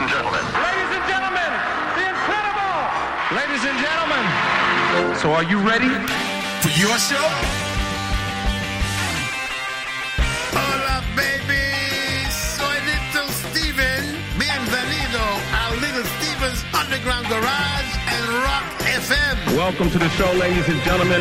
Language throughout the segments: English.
and gentlemen. Ladies and gentlemen, the incredible! Ladies and gentlemen, so are you ready? For your show? Hola, baby. Soy Little Steven. Bienvenido a Little Steven's Underground Garage and Rock FM. Welcome to the show, ladies and gentlemen.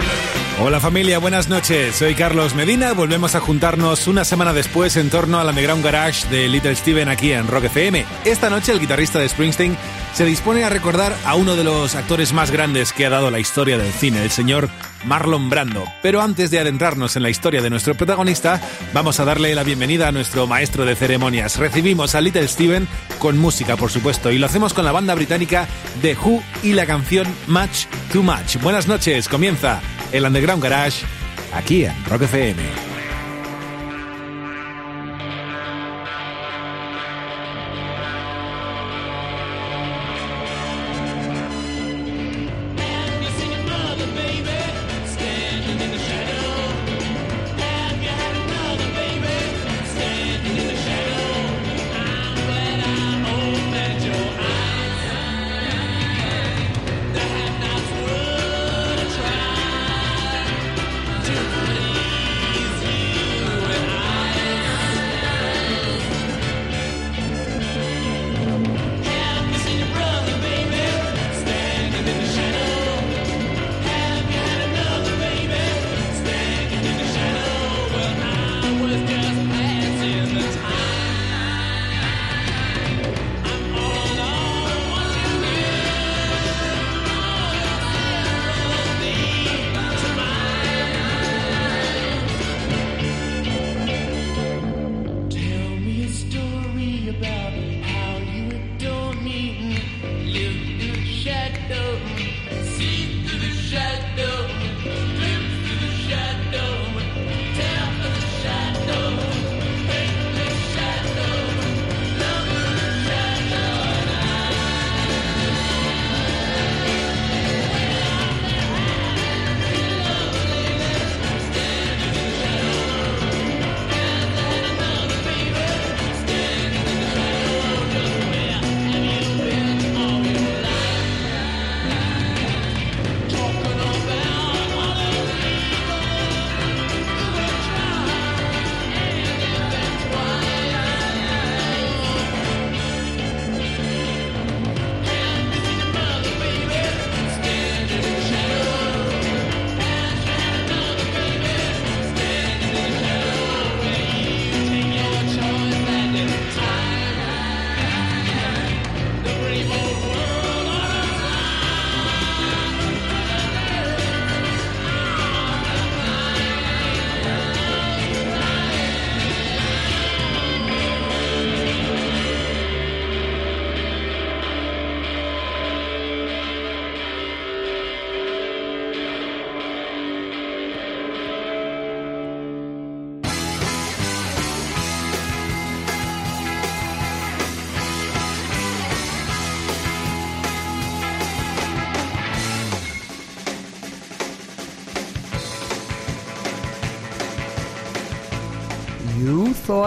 Hola familia, buenas noches. Soy Carlos Medina. Volvemos a juntarnos una semana después en torno al Underground Garage de Little Steven aquí en Rock FM. Esta noche el guitarrista de Springsteen se dispone a recordar a uno de los actores más grandes que ha dado la historia del cine, el señor Marlon Brando. Pero antes de adentrarnos en la historia de nuestro protagonista, vamos a darle la bienvenida a nuestro maestro de ceremonias. Recibimos a Little Steven con música, por supuesto, y lo hacemos con la banda británica The Who y la canción Much Too Much. Buenas noches, comienza el Underground Garage aquí en Rock FM.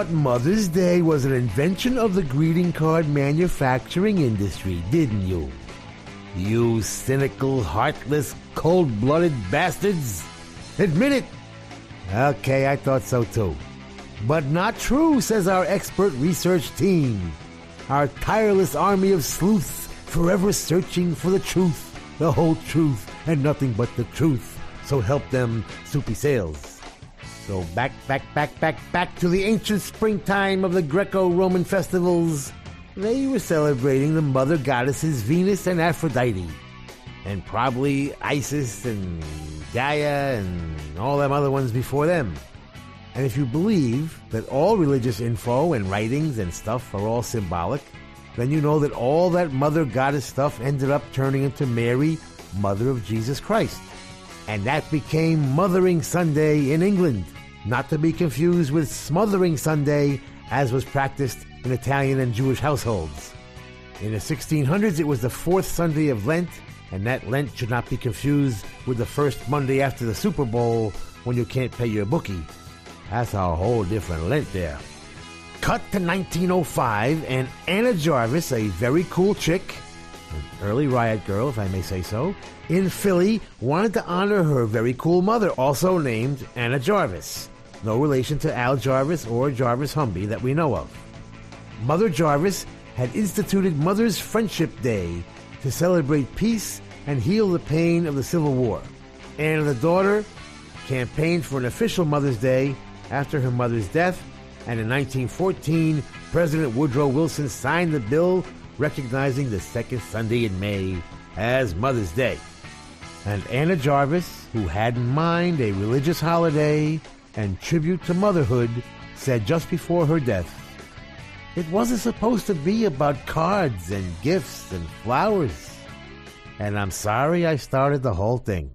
Thought Mother's Day was an invention of the greeting card manufacturing industry, didn't you? You cynical, heartless, cold blooded bastards! Admit it! Okay, I thought so too. But not true, says our expert research team. Our tireless army of sleuths, forever searching for the truth, the whole truth, and nothing but the truth. So help them, soupy sales. So back, back, back, back, back to the ancient springtime of the Greco-Roman festivals. They were celebrating the mother goddesses Venus and Aphrodite. And probably Isis and Gaia and all them other ones before them. And if you believe that all religious info and writings and stuff are all symbolic, then you know that all that mother goddess stuff ended up turning into Mary, mother of Jesus Christ. And that became Mothering Sunday in England, not to be confused with Smothering Sunday, as was practiced in Italian and Jewish households. In the 1600s, it was the fourth Sunday of Lent, and that Lent should not be confused with the first Monday after the Super Bowl when you can't pay your bookie. That's a whole different Lent there. Cut to 1905, and Anna Jarvis, a very cool chick, an early riot girl, if I may say so, in Philly, wanted to honor her very cool mother, also named Anna Jarvis no relation to Al Jarvis or Jarvis Humby that we know of. Mother Jarvis had instituted Mother's Friendship Day to celebrate peace and heal the pain of the Civil War. Anna the daughter campaigned for an official Mother's Day after her mother's death, and in 1914, President Woodrow Wilson signed the bill recognizing the second Sunday in May as Mother's Day. And Anna Jarvis, who had in mind a religious holiday and tribute to motherhood, said just before her death, It wasn't supposed to be about cards and gifts and flowers. And I'm sorry I started the whole thing.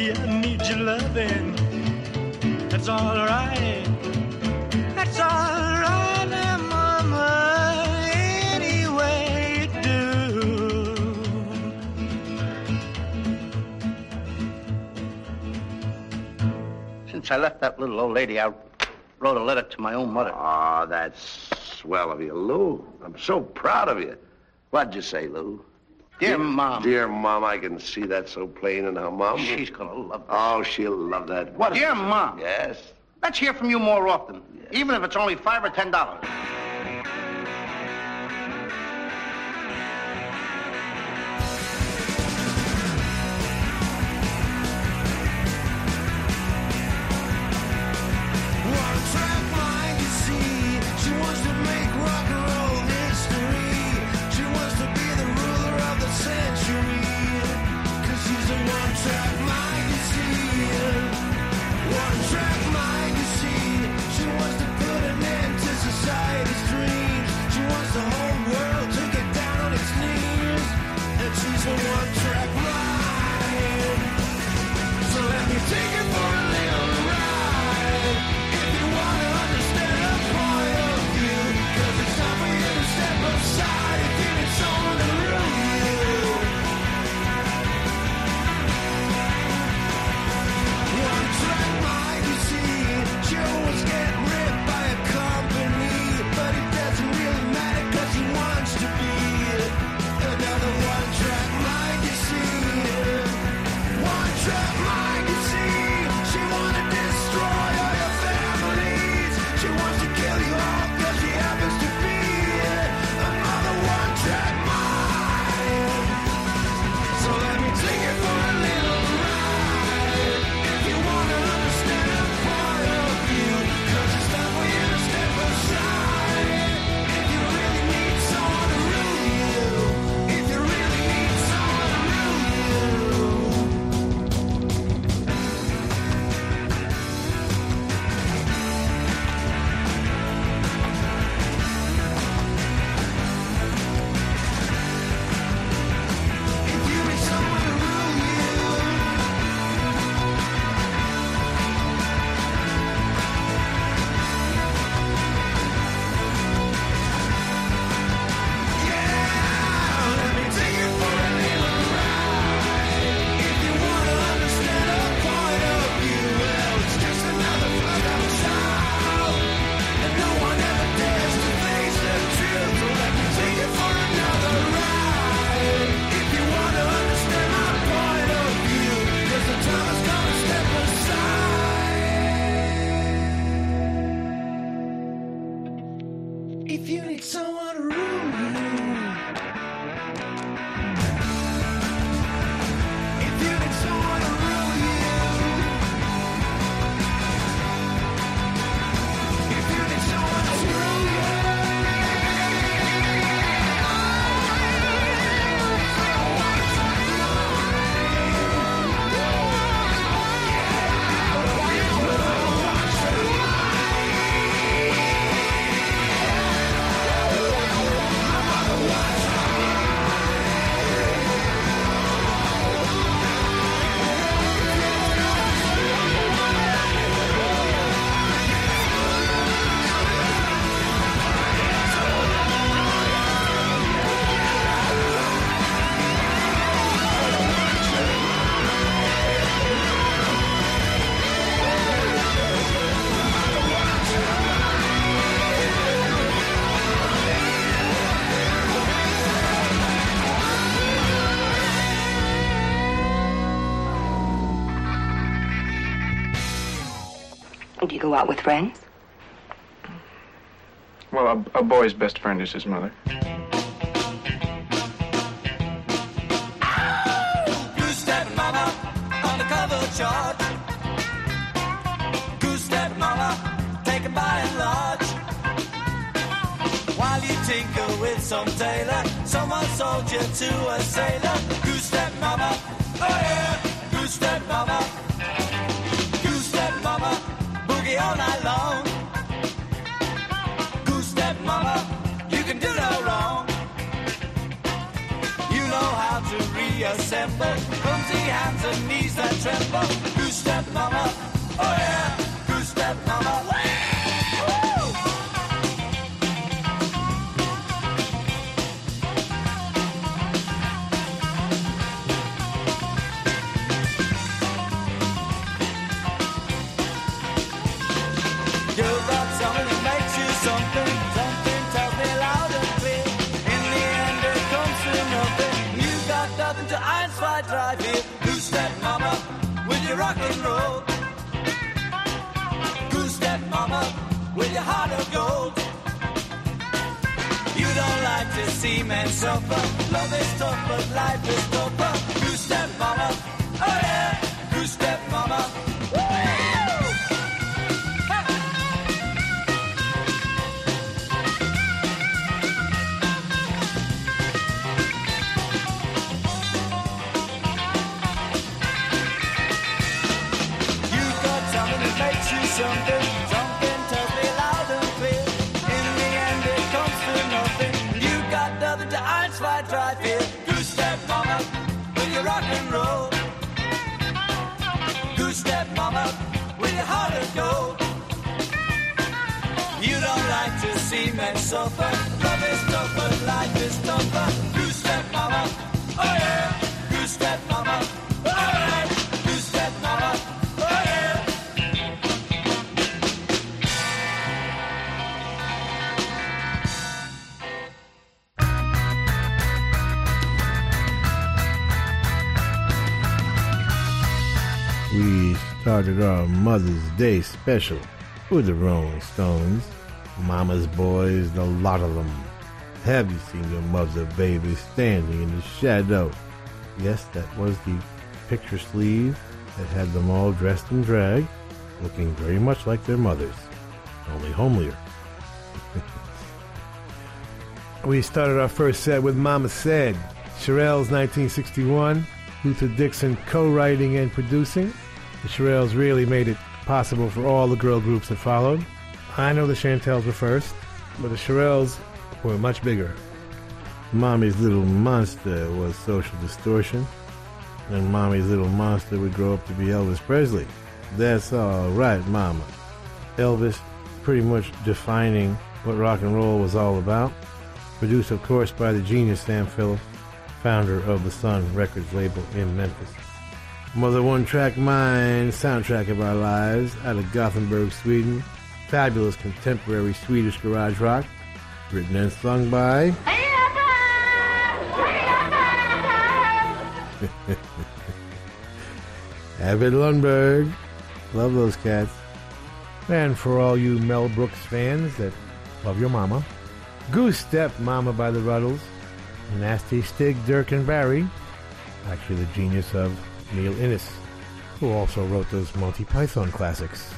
baby, I need your loving. That's all right. That's all right, Mama. Any you do. Since I left that little old lady, I wrote a letter to my own mother. Ah, oh, that's swell of you, Lou. I'm so proud of you. What'd you say, Lou? Dear Mom. Dear Mom, I can see that so plain in her mom. She's gonna love that. Oh, she'll love that. What? Dear Mom. Yes. Let's hear from you more often, yes. even if it's only five or ten dollars. Go out with friends? Well, a, a boy's best friend is his mother. Goose step mama, undercover charge. Goose step mama, taken by and large. While you tinker with some tailor, someone sold you to a sailor. Goose step mama, reassemble clumsy hands and knees that tremble. Goose step mama, oh yeah, drive here. Goose step mama with your rock and roll. Goose step mama with your heart of gold. You don't like to see men suffer. Love is tough, but life is tougher. Goose step mama, oh yeah. Drive here. Goose step mama with your rock and roll. Goose step mama with your heart of gold. You don't like to see men suffer. Love is tough, but life is tougher. Goose step mama, oh yeah. Started our Mother's Day special with the Rolling Stones. Mama's boys, the lot of them. Have you seen your mother, baby, standing in the shadow? Yes, that was the picture sleeve that had them all dressed in drag, looking very much like their mothers, only homelier. we started our first set with Mama Said, Shirelles 1961, Luther Dixon co-writing and producing. The Shirelles really made it possible for all the girl groups that followed. I know the Chantels were first, but the Shirelles were much bigger. Mommy's Little Monster was Social Distortion, and Mommy's Little Monster would grow up to be Elvis Presley. That's all right, Mama. Elvis pretty much defining what rock and roll was all about. Produced, of course, by the genius Sam Phillips, founder of the Sun Records label in Memphis. Mother One Track Mind, soundtrack of our lives, out of Gothenburg, Sweden. Fabulous contemporary Swedish garage rock, written and sung by. Ebbot Lundberg. Love those cats. And for all you Mel Brooks fans that love your mama, Goose Step Mama by the Rutles, Nasty Stig, Dirk and Barry, actually the genius of Neil Innes, who also wrote those Monty Python classics,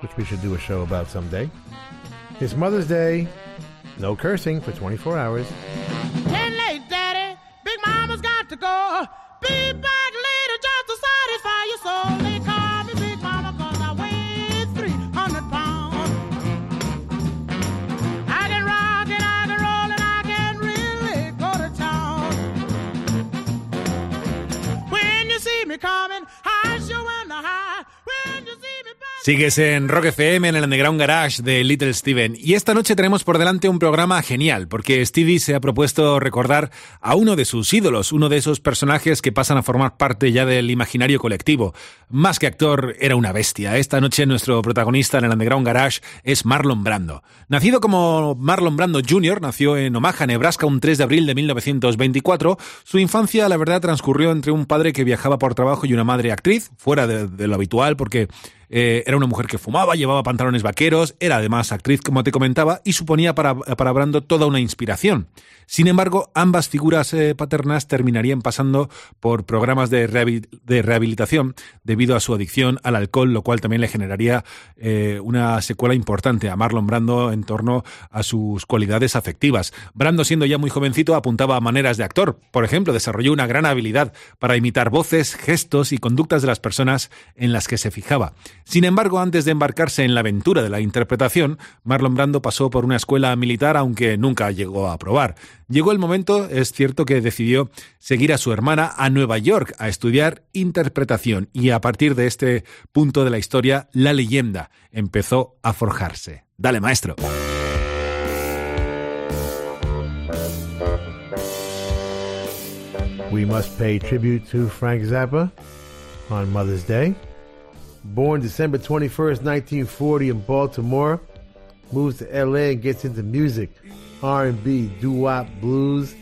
which we should do a show about someday. It's Mother's Day. No cursing for 24 hours. Ten late, Daddy. Big Mama's got to go. When Sigues en Rock FM en el Underground Garage de Little Steven y esta noche tenemos por delante un programa genial porque Stevie se ha propuesto recordar a uno de sus ídolos, uno de esos personajes que pasan a formar parte ya del imaginario colectivo. Más que actor, era una bestia. Esta noche nuestro protagonista en el Underground Garage es Marlon Brando. Nacido como Marlon Brando Jr., nació en Omaha, Nebraska, un 3 de abril de 1924. Su infancia, la verdad, transcurrió entre un padre que viajaba por trabajo y una madre actriz, fuera de, de lo habitual porque Eh, era una mujer que fumaba, llevaba pantalones vaqueros, era además actriz, como te comentaba, y suponía para, para Brando toda una inspiración. Sin embargo, ambas figuras eh, paternas terminarían pasando por programas de, rehabil- de rehabilitación debido a su adicción al alcohol, lo cual también le generaría eh, una secuela importante a Marlon Brando en torno a sus cualidades afectivas. Brando, siendo ya muy jovencito, apuntaba a maneras de actor. Por ejemplo, desarrolló una gran habilidad para imitar voces, gestos y conductas de las personas en las que se fijaba. Sin embargo, antes de embarcarse en la aventura de la interpretación, Marlon Brando pasó por una escuela militar, aunque nunca llegó a aprobar. Llegó el momento, es cierto, que decidió seguir a su hermana a Nueva York a estudiar interpretación y a partir de este punto de la historia, la leyenda empezó a forjarse. Dale, maestro. We must pay tribute to Frank Zappa on Mother's Day. Born December 21st, 1940 in Baltimore, moves to LA and gets into music, R&B, doo-wop, blues,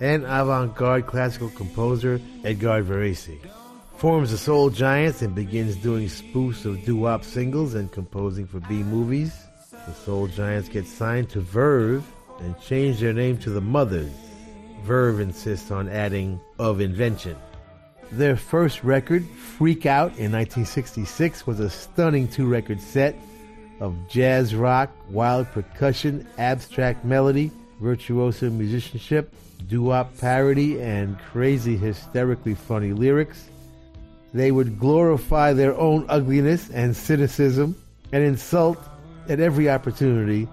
and avant-garde classical composer Edgar Varese. Forms the Soul Giants and begins doing spoofs of doo-wop singles and composing for B-movies. The Soul Giants get signed to Verve and change their name to the Mothers. Verve insists on adding of invention. Their first record, Freak Out, in 1966, was a stunning two record set of jazz rock, wild percussion, abstract melody, virtuoso musicianship, doo wop parody, and crazy, hysterically funny lyrics. They would glorify their own ugliness and cynicism and insult at every opportunity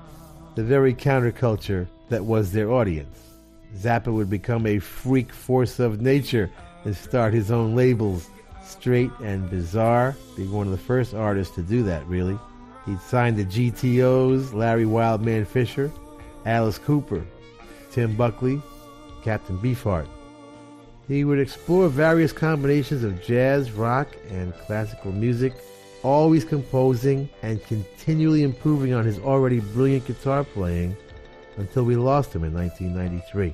the very counterculture that was their audience. Zappa would become a freak force of nature and start his own labels, Straight and Bizarre, being one of the first artists to do that, really. He'd signed the GTOs, Larry Wildman Fisher, Alice Cooper, Tim Buckley, Captain Beefheart. He would explore various combinations of jazz, rock, and classical music, always composing and continually improving on his already brilliant guitar playing until we lost him in 1993.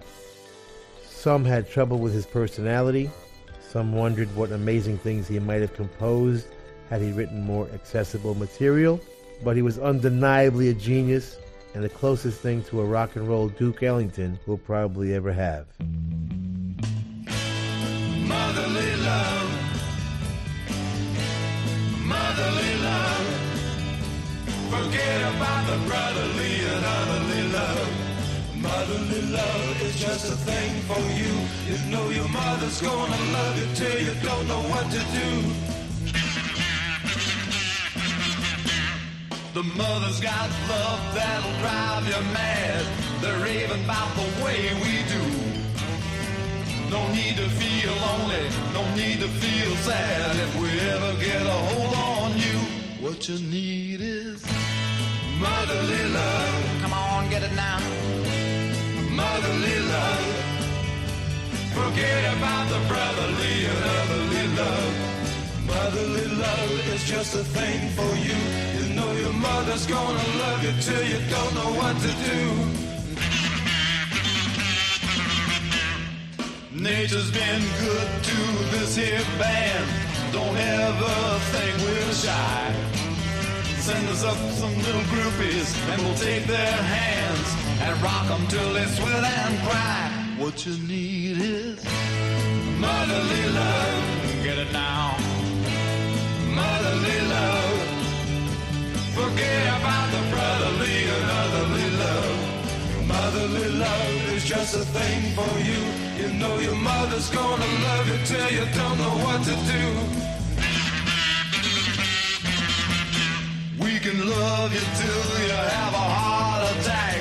Some had trouble with his personality. Some wondered what amazing things he might have composed had he written more accessible material. But he was undeniably a genius and the closest thing to a rock and roll Duke Ellington we'll probably ever have. Motherly love. Motherly love. Forget about the brotherly and otherly love. Motherly love is just a thing for you. You know your mother's gonna love you till you don't know what to do. The mother's got love that'll drive you mad. They're even about the way we do. No need to feel lonely, no need to feel sad. If we ever get a hold on you, what you need is motherly love. Come on, get it now. Motherly love. Forget about the brotherly and otherly love. Motherly love is just a thing for you. You know your mother's gonna love you till you don't know what to do. Nature's been good to this here band. Don't ever think we're shy. Send us up some little groupies and we'll take their hands and rock them till they sweat and cry. What you need is motherly love. Get it now. Motherly love. Forget about the brotherly and otherly love. Motherly love is just a thing for you. You know your mother's gonna love you till you don't know what to do. Can love you till you have a heart attack.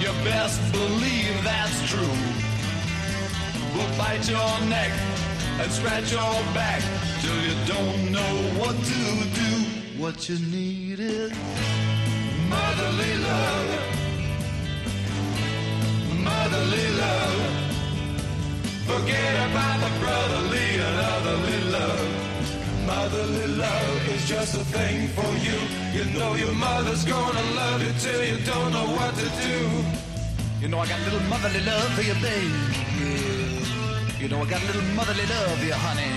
You best believe that's true. We'll bite your neck and scratch your back till you don't know what to do. What you need is motherly love. Motherly love. Forget about the brotherly and otherly love. Motherly love is just a thing for you. You know your mother's gonna love you till you don't know what to do. You know I got a little motherly love for you, babe. You know I got a little motherly love for you, honey.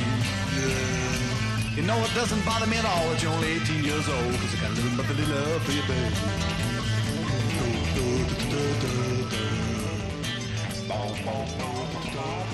You know it doesn't bother me at all that you're only 18 years old, cause I got a little motherly love for you, baby. Two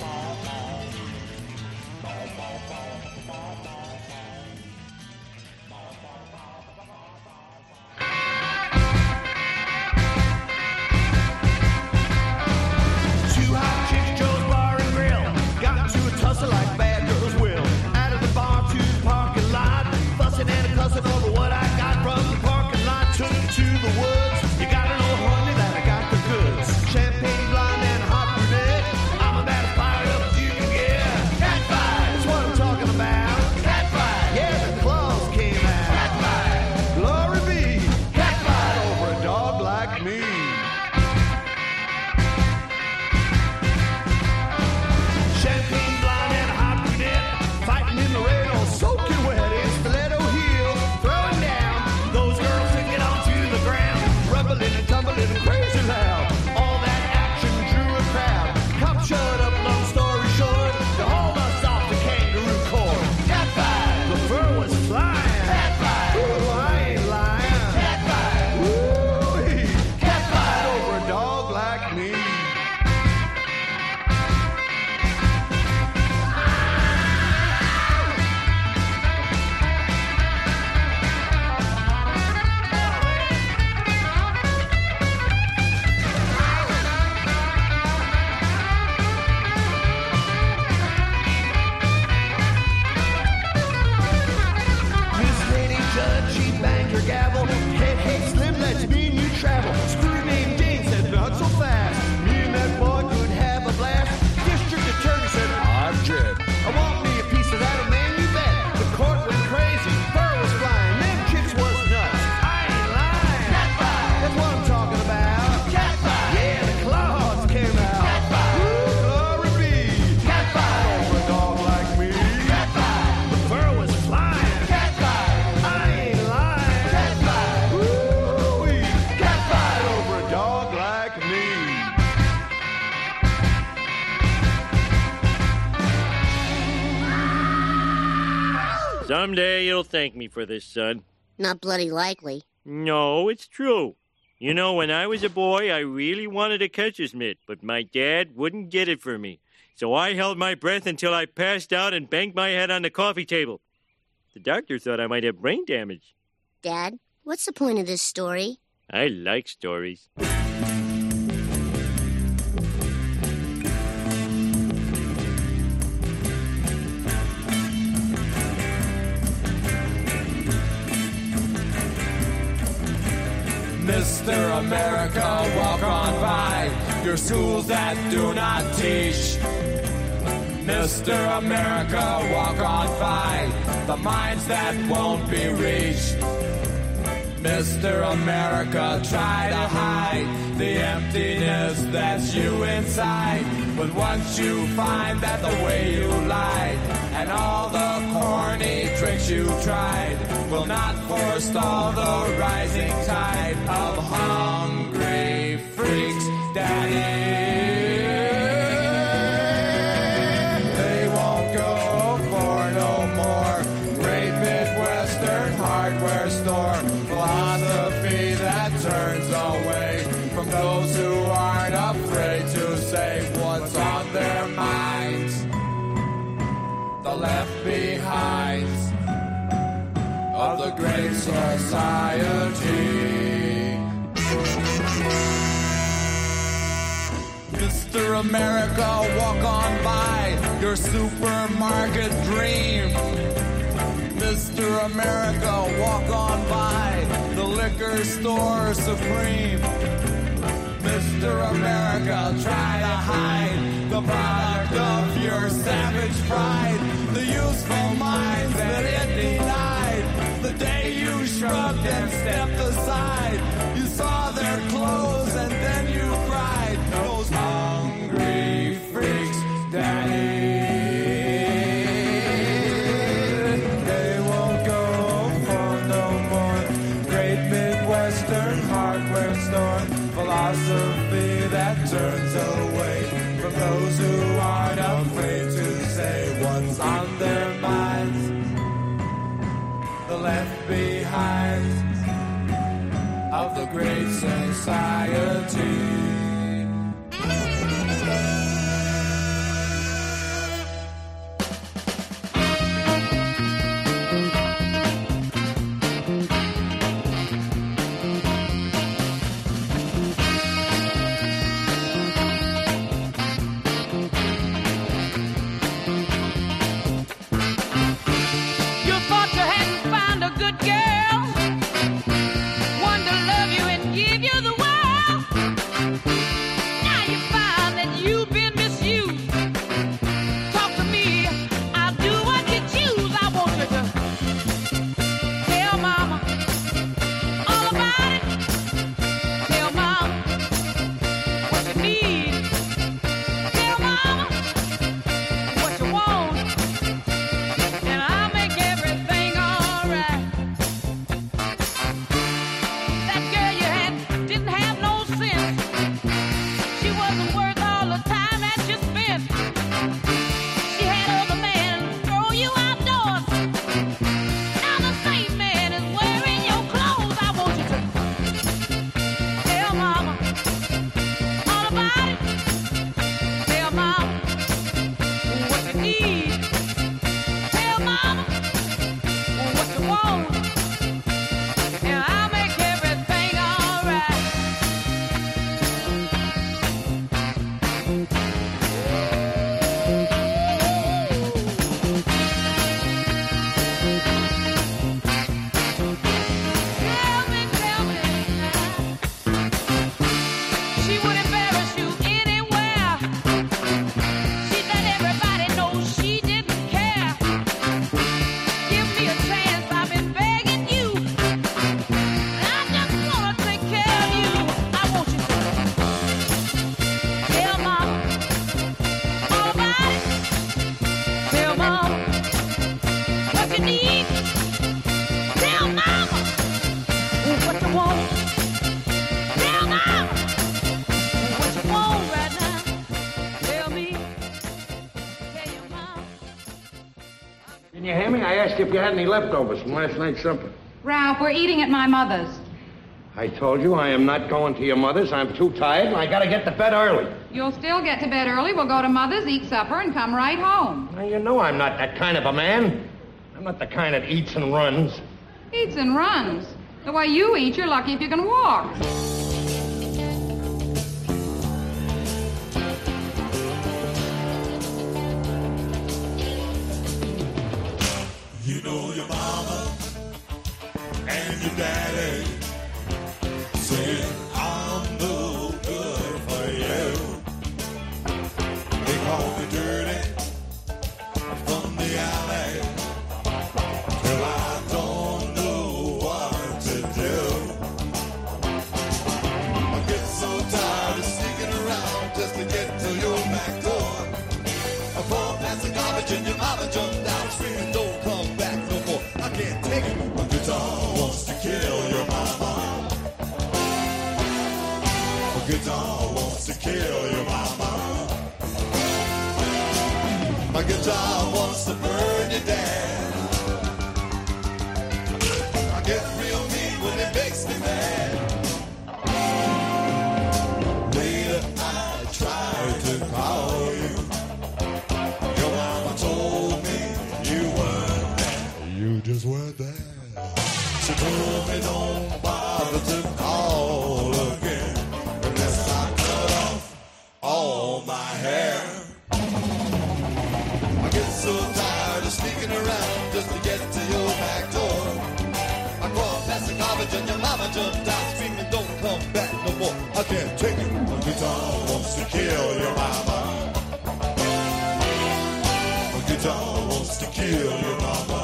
Someday you'll thank me for this, son. Not bloody likely. No, it's true. You know, when I was a boy, I really wanted a catcher's mitt, but my dad wouldn't get it for me. So I held my breath until I passed out and banged my head on the coffee table. The doctor thought I might have brain damage. Dad, what's the point of this story? I like stories. Mr. America, walk on by your schools that do not teach. Mr. America, walk on by the minds that won't be reached. Mr. America, try to hide the emptiness that's you inside. But once you find that the way you lied and all the corny tricks you tried will not forestall the rising tide of hungry freaks, daddy. Left behinds of the great society. Mr. America, walk on by your supermarket dream. Mr. America, walk on by the liquor store supreme. Mr. America, try to hide the product of your savage pride, useful minds that it denied. The day you shrugged and stepped aside, you saw their clothes and great society. You had any leftovers from last night's supper. Ralph, we're eating at my mother's. I told you I am not going to your mother's. I'm too tired and I gotta get to bed early. You'll still get to bed early. We'll go to mother's, eat supper, and come right home. Now, you know I'm not that kind of a man. I'm not the kind that eats and runs. Eats and runs. The way you eat, you're lucky if you can walk. Guitar wants to kill your mama. My guitar wants to burn your dad. I get real mean when it makes me mad. Later I tried to call you. Your mama told me you weren't there. You just weren't there. She told me don't to your back door. I crawled past the garbage and your mama jumped out screaming, don't come back no more. I can't take it. My guitar wants to kill your mama. My guitar wants to kill your mama.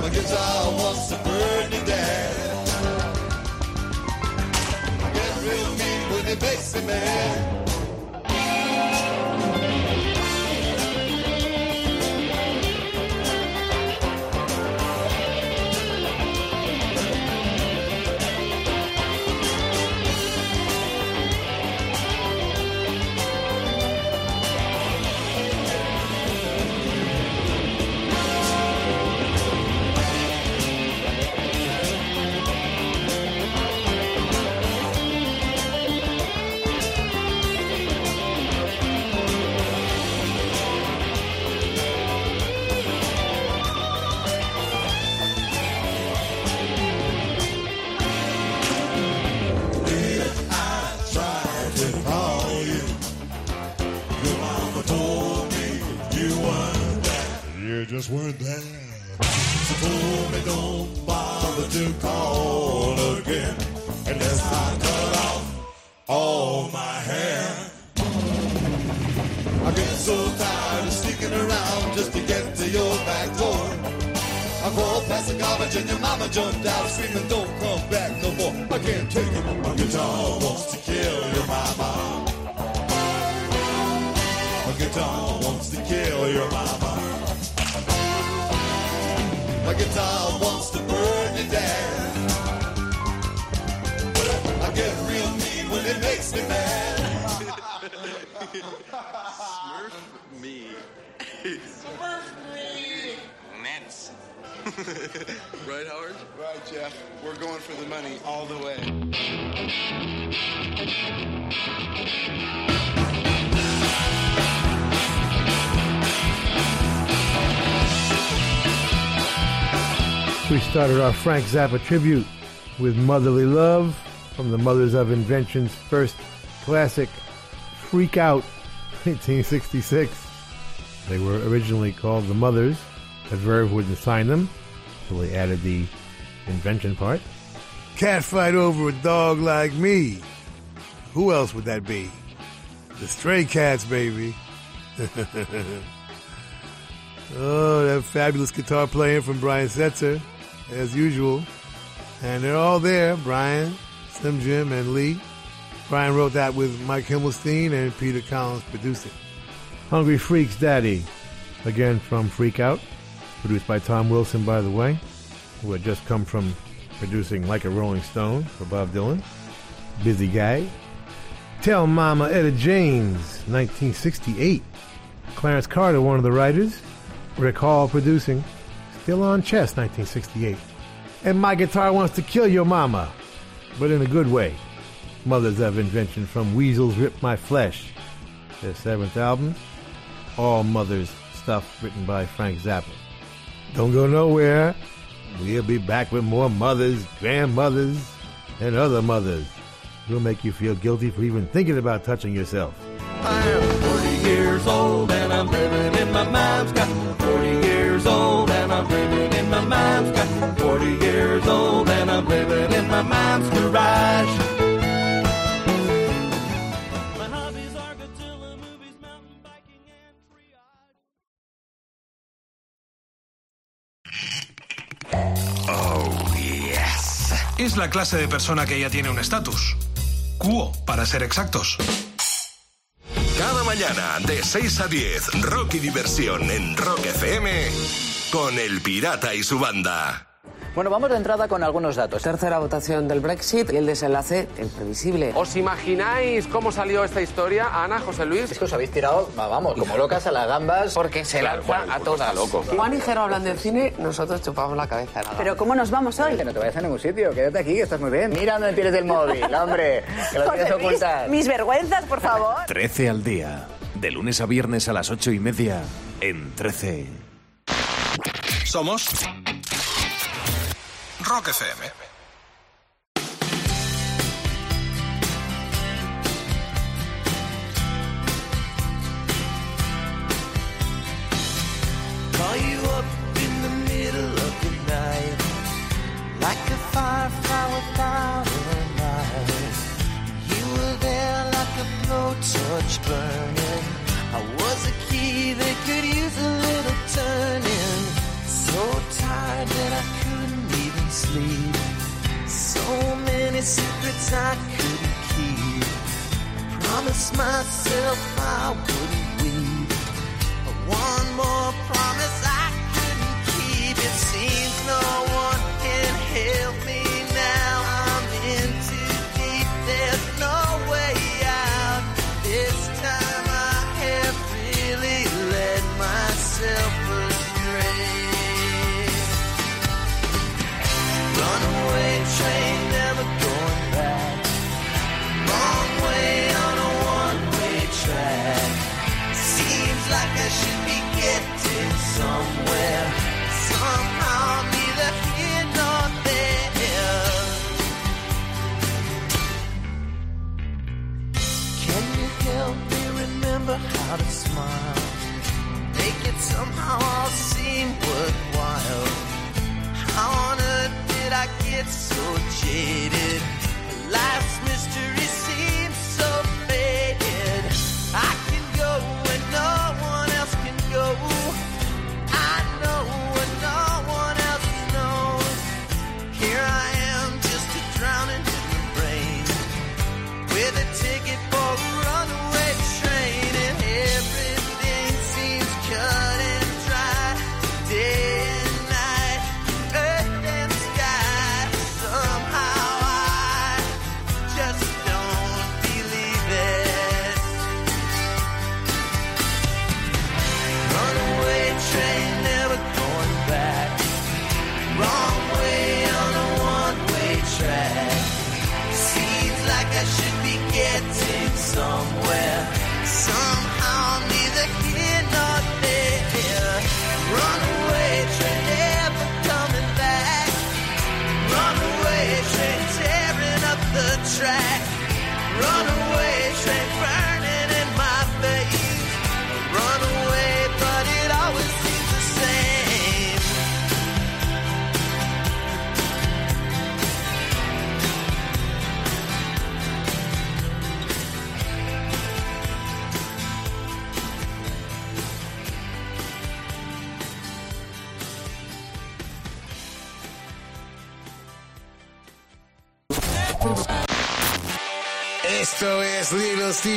My guitar wants to burn your dad. I get real mean when it makes me mad. They just weren't there. She told me don't bother to call again unless I cut off all my hair. I get so tired of sneaking around just to get to your back door. I crawled past the garbage and your mama jumped out screaming, don't come back no more. I can't take it. My guitar wants to kill your mama. My guitar wants to kill your mama. My guitar wants to burn you down. I get real mean when it makes me mad. Smurf me. Smurf me. Nance. right, Howard? Right, Jeff. We're going for the money all the way. We started our Frank Zappa tribute with Motherly Love from the Mothers of Invention's first classic, Freak Out, 1966. They were originally called the Mothers, but Verve wouldn't sign them, so they added the invention part. Cat fight over a dog like me. Who else would that be? The Stray Cats, baby. oh, that fabulous guitar playing from Brian Setzer, as usual. And they're all there Brian, Slim Jim, and Lee. Brian wrote that with Mike Himmelstein and Peter Collins producing. Hungry Freaks Daddy, again from Freak Out, produced by Tom Wilson, by the way, who had just come from producing Like a Rolling Stone for Bob Dylan. Busy guy. Tell Mama Etta James, 1968. Clarence Carter, one of the writers. Rick Hall producing. Still on Chess, 1968. And My Guitar Wants to Kill Your Mama, but in a good way. Mothers of Invention from Weasels Rip My Flesh, their seventh album. All Mothers stuff written by Frank Zappa. Don't go nowhere. We'll be back with more mothers, grandmothers, and other mothers. We'll make you feel guilty for even thinking about touching yourself. I am 40 years old and I'm living in my mom's got I'm living in my mom's got 40 years old and I'm living in my mom's garage. My hobbies are Godzilla movies, mountain biking, and Oh, yes. Es la clase de persona que ya tiene un estatus. Cuo, para ser exactos. Cada mañana de 6 a 10, rock y diversión en Rock FM con El Pirata y su banda. Bueno, vamos de entrada con algunos datos. Tercera votación del Brexit y el desenlace imprevisible. ¿Os imagináis cómo salió esta historia, Ana, José Luis? Es que os habéis tirado, va, vamos, como locas a las gambas. Porque se Claro, lanza Juan, a pues todas. loco. Juan y Jero hablan del cine, nosotros chupamos la cabeza. Nada. Pero ¿cómo nos vamos hoy? Que no te vayas a ningún sitio, quédate aquí, que estás muy bien. Mira dónde tienes el móvil, hombre, que lo tienes ocultar. mis vergüenzas, por favor. 13 al día. De lunes a viernes a las 8 y media en 13. Somos Rock FM. Call you up in the middle of the night, like a light. You were there like a blowtorch burning. I was a key that could use a sleep. So many secrets I couldn't keep. I promised myself I wouldn't weep. But one more promise I couldn't keep. It seems no one can help me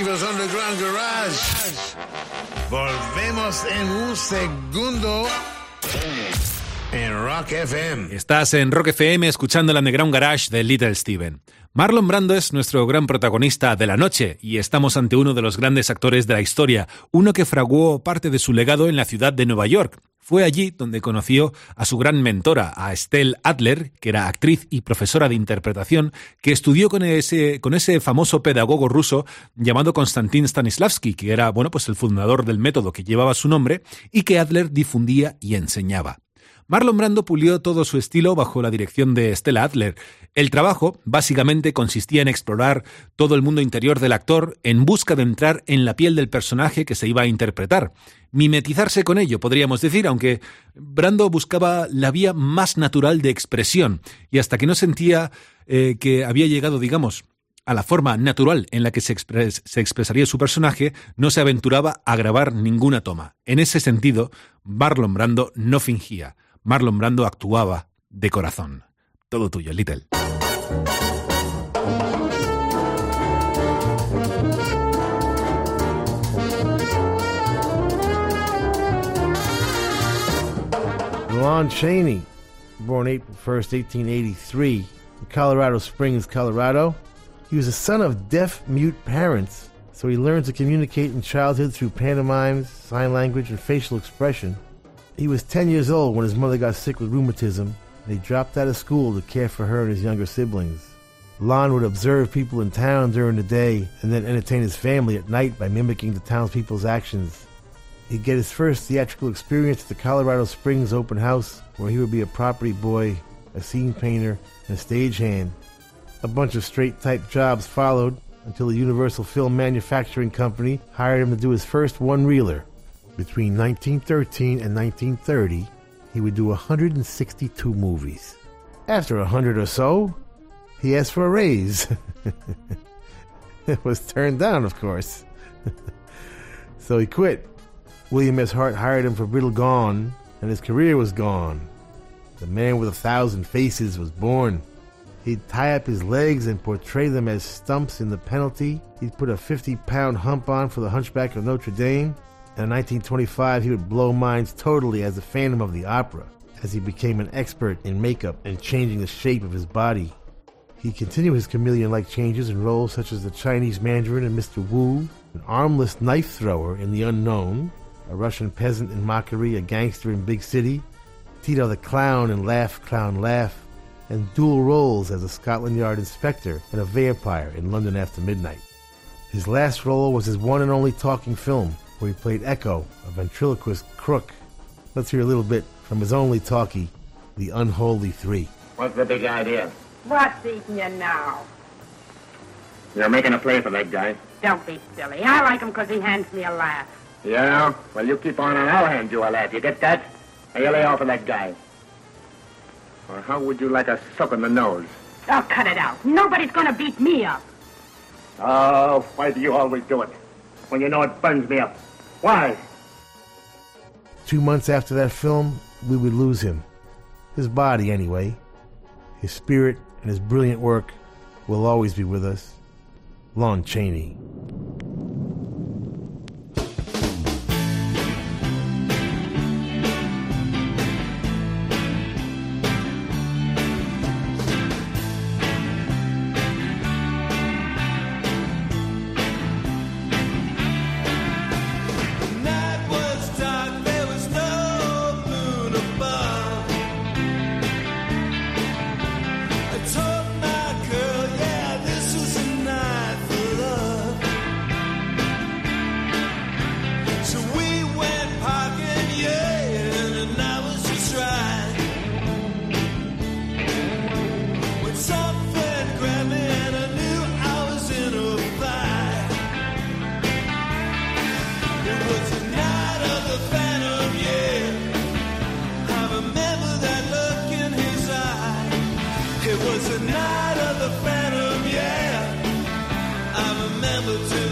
Steve's Underground Garage. Volvemos en un segundo en Rock FM. Estás en Rock FM escuchando el Underground Garage de Little Steven. Marlon Brando es nuestro gran protagonista de la noche y estamos ante uno de los grandes actores de la historia, uno que fraguó parte de su legado en la ciudad de Nueva York. Fue allí donde conoció a su gran mentora, a Estelle Adler, que era actriz y profesora de interpretación, que estudió con ese, con ese famoso pedagogo ruso llamado Konstantin Stanislavski, que era bueno, pues el fundador del método que llevaba su nombre y que Adler difundía y enseñaba. Marlon Brando pulió todo su estilo bajo la dirección de Stella Adler. El trabajo básicamente consistía en explorar todo el mundo interior del actor en busca de entrar en la piel del personaje que se iba a interpretar. Mimetizarse con ello, podríamos decir, aunque Brando buscaba la vía más natural de expresión y hasta que no sentía eh, que había llegado, digamos, a la forma natural en la que se, se expresaría su personaje, no se aventuraba a grabar ninguna toma. En ese sentido, Marlon Brando no fingía. Marlon Brando actuaba de corazón. Todo tuyo, Little. Lon Chaney, born April 1st, 1883, in Colorado Springs, Colorado. He was the son of deaf mute parents, so he learned to communicate in childhood through pantomimes, sign language, and facial expression. He was 10 years old when his mother got sick with rheumatism, and he dropped out of school to care for her and his younger siblings. Lon would observe people in town during the day and then entertain his family at night by mimicking the townspeople's actions. He'd get his first theatrical experience at the Colorado Springs Opera House, where he would be a property boy, a scene painter, and a stagehand. A bunch of straight type jobs followed until the Universal Film Manufacturing Company hired him to do his first one reeler. Between 1913 and 1930, he would do 162 movies. After a 100 or so, he asked for a raise. it was turned down, of course. so he quit. William S. Hart hired him for Riddle Gawne, and his career was gone. The man with a thousand faces was born. He'd tie up his legs and portray them as stumps in the penalty. He'd put a 50 pound hump on for the Hunchback of Notre Dame. In 1925, he would blow minds totally as the Phantom of the Opera, as he became an expert in makeup and changing the shape of his body. He continued his chameleon like changes in roles such as the Chinese Mandarin in Mr. Wu, an armless knife thrower in The Unknown, a Russian peasant in Mockery, a gangster in Big City, Tito the Clown in Laugh, Clown, Laugh, and dual roles as a Scotland Yard inspector and a vampire in London After Midnight. His last role was his one and only talking film, where he played Echo, a ventriloquist crook. Let's hear a little bit from his only talkie, The Unholy Three. What's the big idea? What's eating you now? You're making a play for that guy. Don't be silly. I like him because he hands me a laugh. Yeah? Well, you keep on and I'll hand you a laugh. You get that? Now you lay off of that guy. Or how would you like a suck in the nose? Oh, cut it out. Nobody's gonna beat me up. Oh, why do you always do it? When you know it burns me up. Why? Two months after that film, we would lose him. His body, anyway. His spirit and his brilliant work will always be with us. Lon Chaney. Remember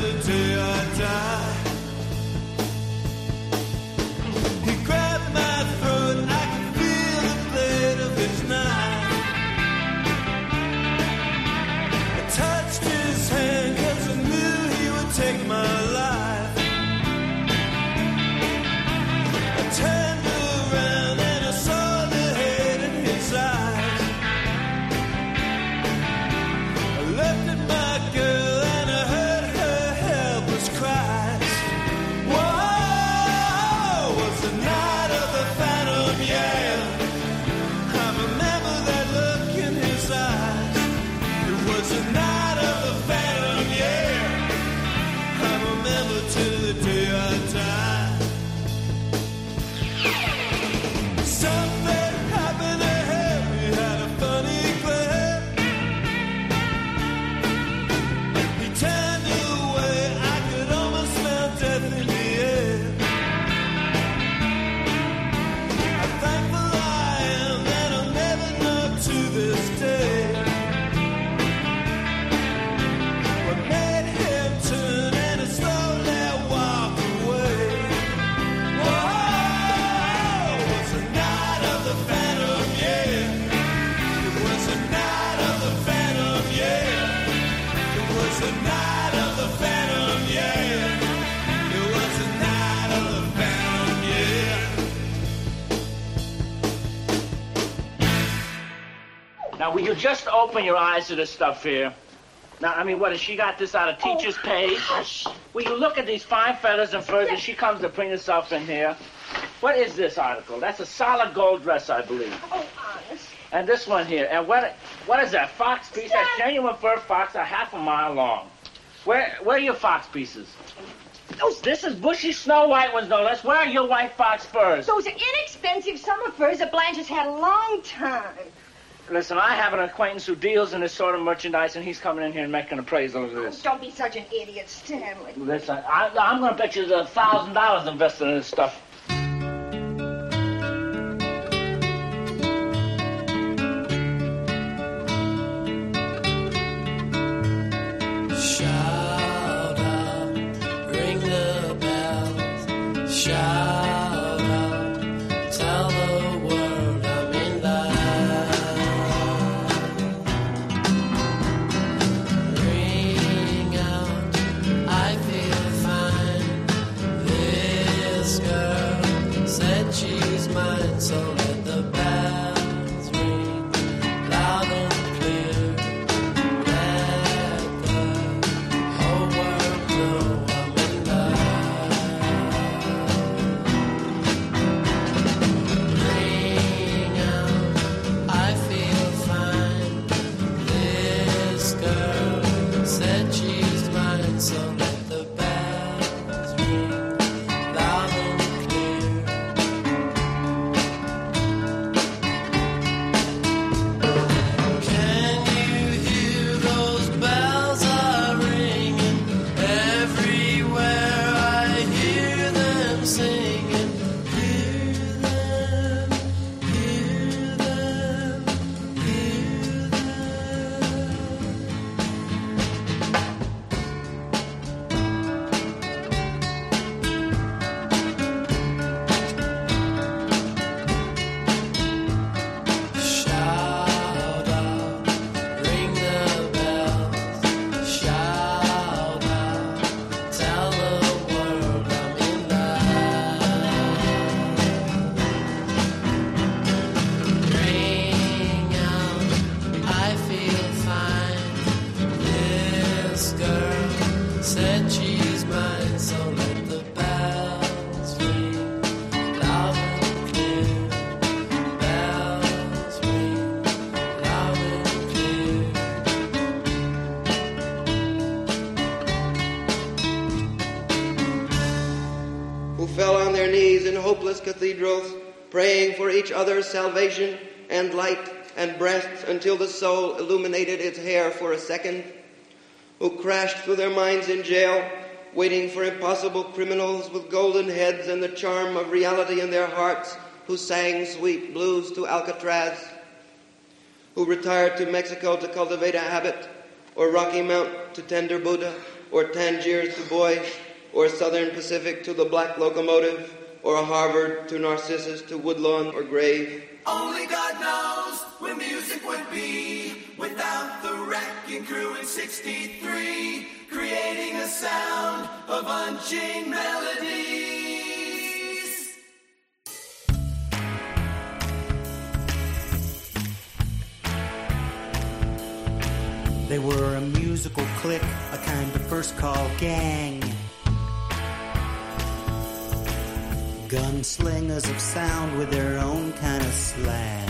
open your eyes to this stuff here? Now, I mean, what, has she got this out of oh, teacher's pay? Will you look at these fine feathers and furs and she comes to bring herself in here? What is this article? That's a solid gold dress, I believe. Oh, honest. And this one here. And what what is that? Fox piece? That's genuine fur fox, a half a mile long. Where where are your fox pieces? Those, this is bushy snow white ones, no less. Where are your white fox furs? Those are inexpensive summer furs that Blanche has had a long time. Listen, I have an acquaintance who deals in this sort of merchandise, and he's coming in here and making an appraisal of this. Don't be such an idiot, Stanley. Listen, I, I'm going to bet you there's a thousand dollars invested in this stuff. Cathedrals, praying for each other's salvation and light and breath until the soul illuminated its hair for a second, who crashed through their minds in jail, waiting for impossible criminals with golden heads and the charm of reality in their hearts, who sang sweet blues to Alcatraz, who retired to Mexico to cultivate a habit, or Rocky Mount to tender Buddha, or Tangiers to Boys, or Southern Pacific to the Black Locomotive, or a Harvard to Narcissus to Woodlawn or Grave. Only God knows where music would be without the wrecking crew in 63, creating a sound of unchained melodies. They were a musical clique, a kind of first call gang. Gunslingers of sound with their own kind of slang.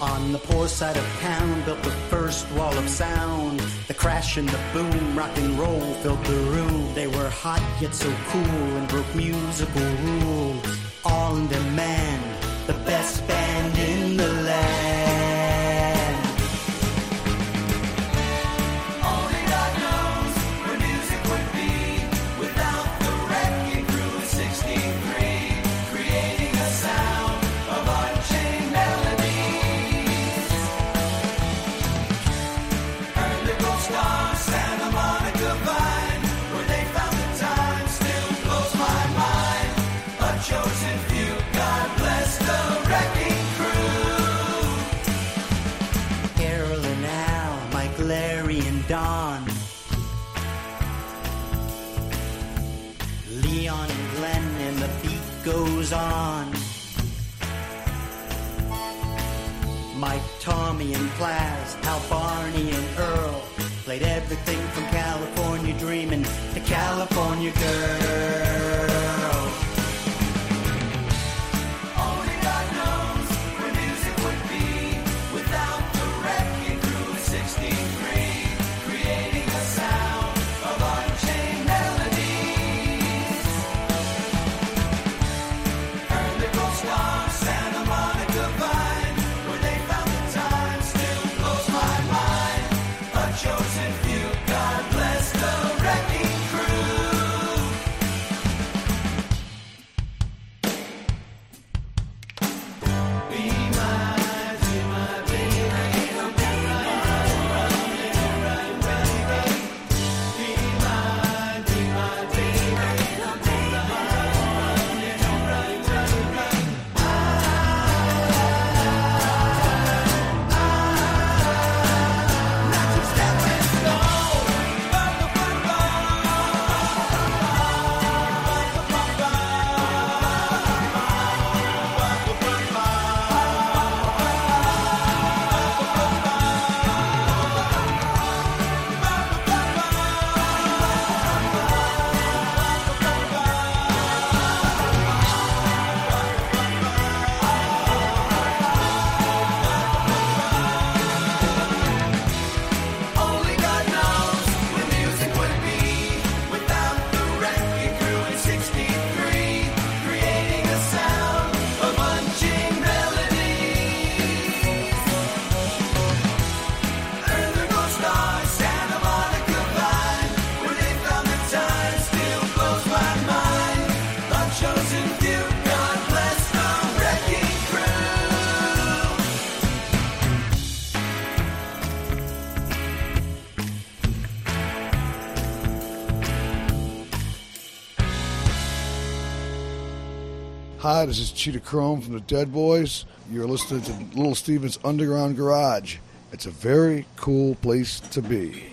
On the poor side of town, built the first wall of sound. The crash and the boom, rock and roll filled the room. They were hot yet so cool and broke musical rules. All in demand, the best band in the goes on. Mike, Tommy, and Plas, Al Barney, and Earl played everything from California Dreamin' to California Girl. Hi, this is Cheetah Chrome from the Dead Boys. You're listening to Little Steven's Underground Garage. It's a very cool place to be.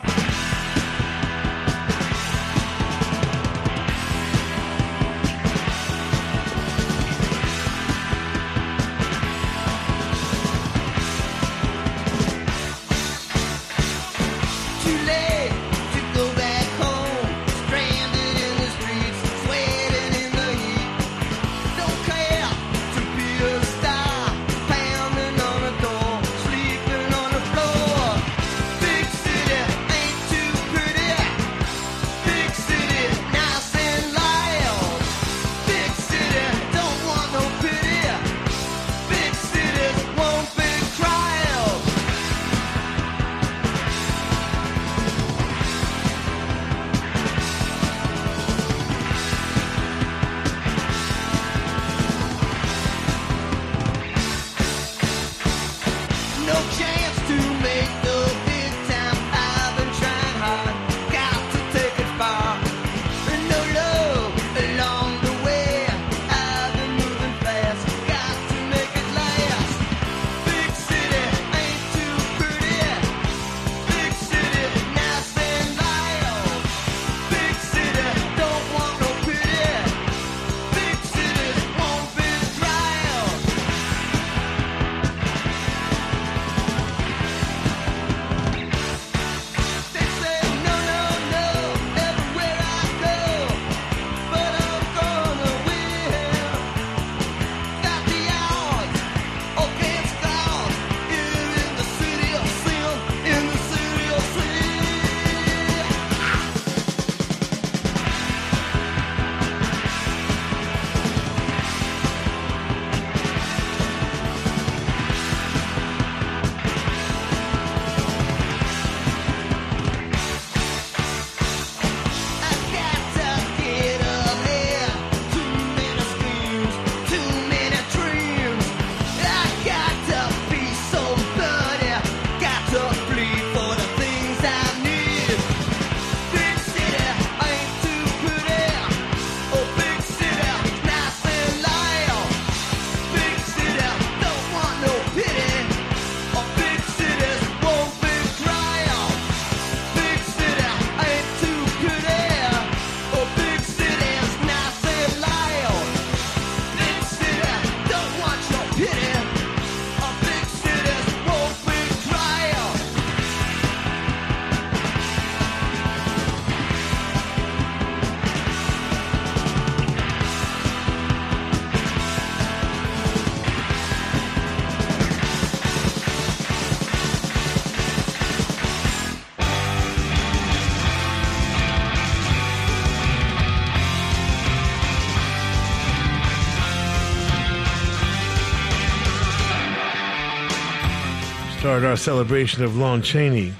Started our celebration of Lon Chaney.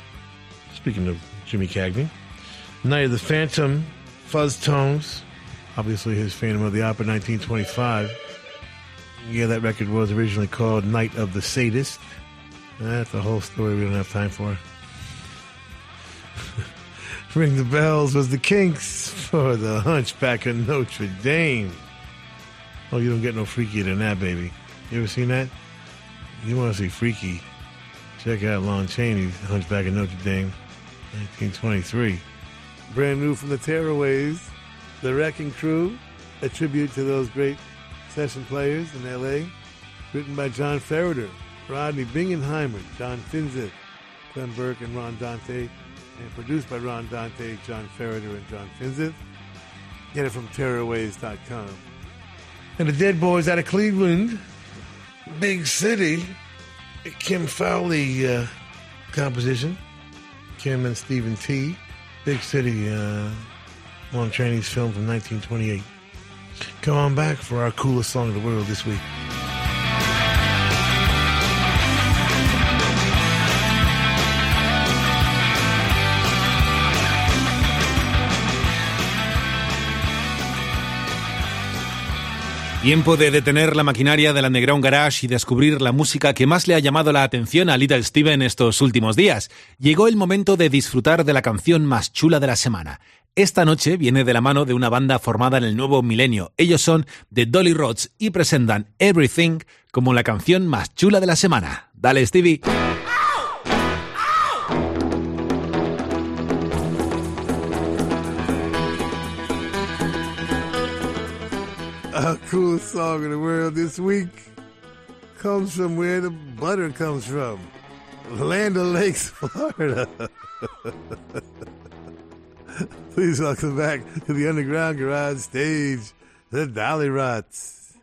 Speaking of Jimmy Cagney, Night of the Phantom, Fuzz Tones, obviously his Phantom of the Opera 1925. Yeah, that record was originally called Night of the Sadist. That's a whole story we don't have time for. Ring the Bells was the Kinks for the Hunchback of Notre Dame. Oh, you don't get no freakier than that, baby. You ever seen that? You want to see freaky? Check out Lon Chaney's Hunchback of Notre Dame, 1923. Brand new from the Tearaways, The Wrecking Crew, a tribute to those great session players in L.A. Written by John Ferriter, Rodney Bingenheimer, John Finzith, Clem Burke, and Ron Dante, and produced by Ron Dante, John Ferriter, and John Finzith. Get it from Tearaways.com. And the Dead Boys out of Cleveland, Big City, Kim Fowley uh, composition. Kim and Stephen T. Big City, uh, Lon Chaney's film from 1928. Come on back for our coolest song of the world this week. Tiempo de detener la maquinaria del Underground Garage y descubrir la música que más le ha llamado la atención a Little Steven estos últimos días. Llegó el momento de disfrutar de la canción más chula de la semana. Esta noche viene de la mano de una banda formada en el nuevo milenio. Ellos son The Dolly Rods y presentan Everything como la canción más chula de la semana. Dale, Stevie. Our coolest song in the world this week comes from where the butter comes from. Land Lakes, Florida. Please welcome back to the Underground Garage stage, the Dollyrots.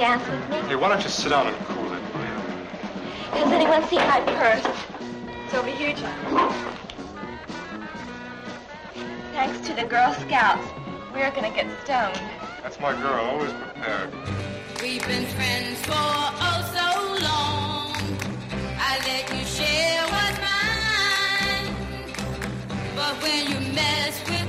Dance with me? Hey, why don't you sit down and cool it? Has anyone seen my purse? It's over here, John. Thanks to the Girl Scouts, we're gonna get stoned. That's my girl, always prepared. We've been friends for oh so long. I let you share what's mine. But when you mess with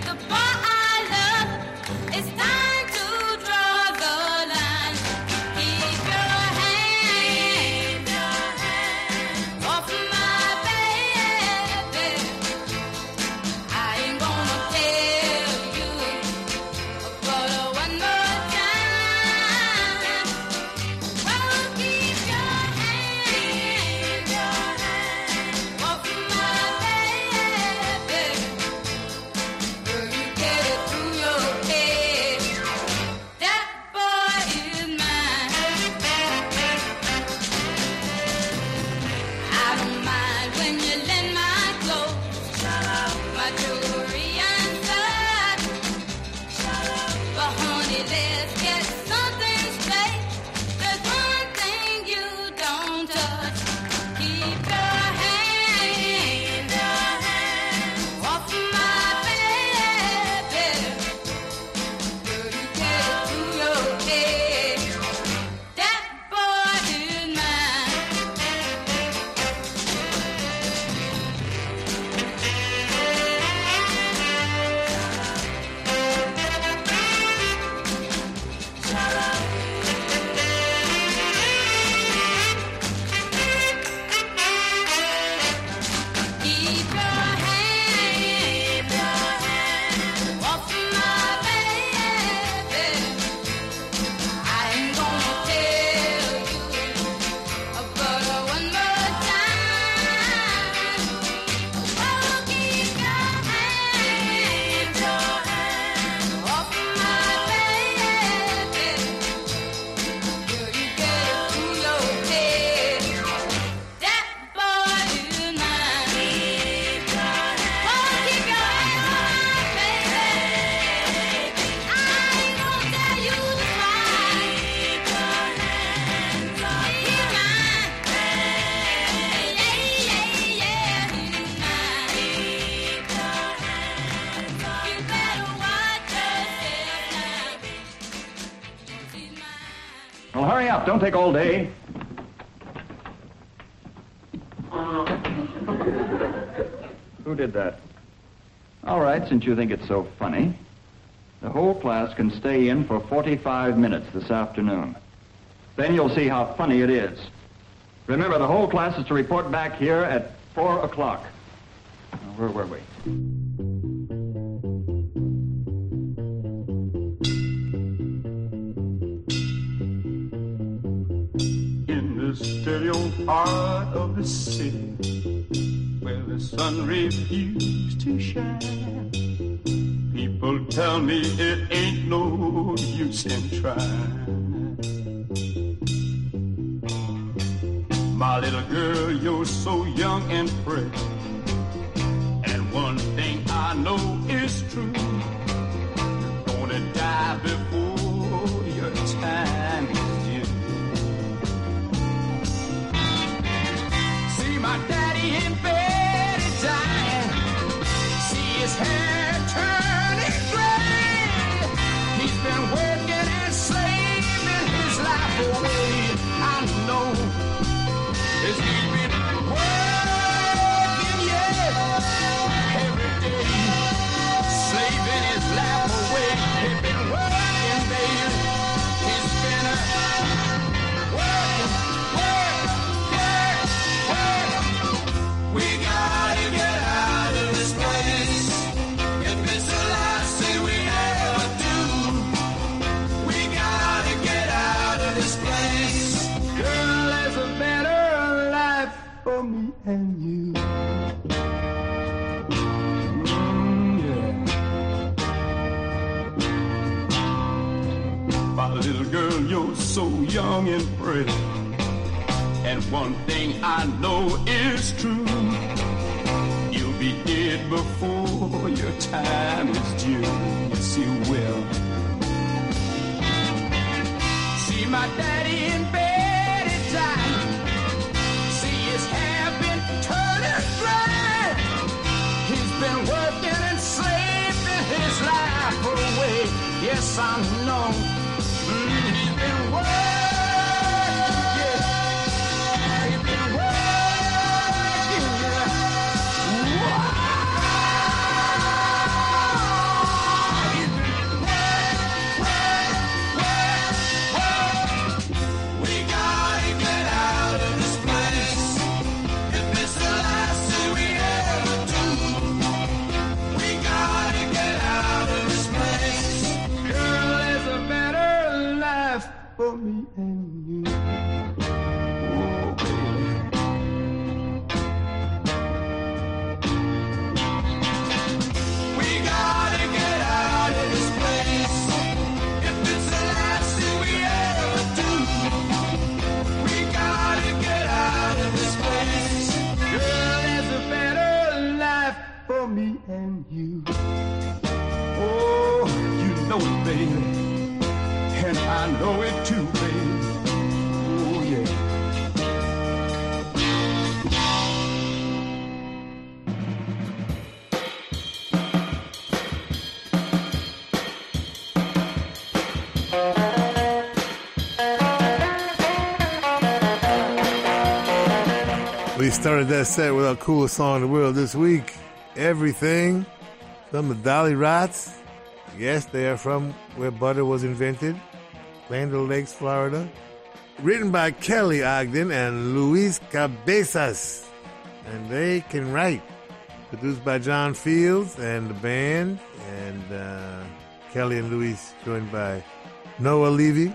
up. Don't take all day. Who did that? All right, since you think it's so funny, the whole class can stay in for 45 minutes this afternoon. Then you'll see how funny it is. Remember, the whole class is to report back here at 4 o'clock. Where were we? Part of the city where the sun refused to shine. People tell me it ain't no use in trying. My little girl, you're so young and pretty. And one thing I know is true. You're gonna die before your time my and. And one thing I know is true. You'll be dead before your time is due. Yes, you will. See my daddy in bed time. See his hair been turning gray. He's been working and his life away. Yes, I know. Mm, he's been working, for started that set with our coolest song in the world this week, Everything, from the Dollyrots. Yes, they are from where butter was invented, Land Lakes, Florida. Written by Kelly Ogden and Luis Cabezas. And they can write. Produced by John Fields and the band, and uh, Kelly and Luis joined by Noah Levy.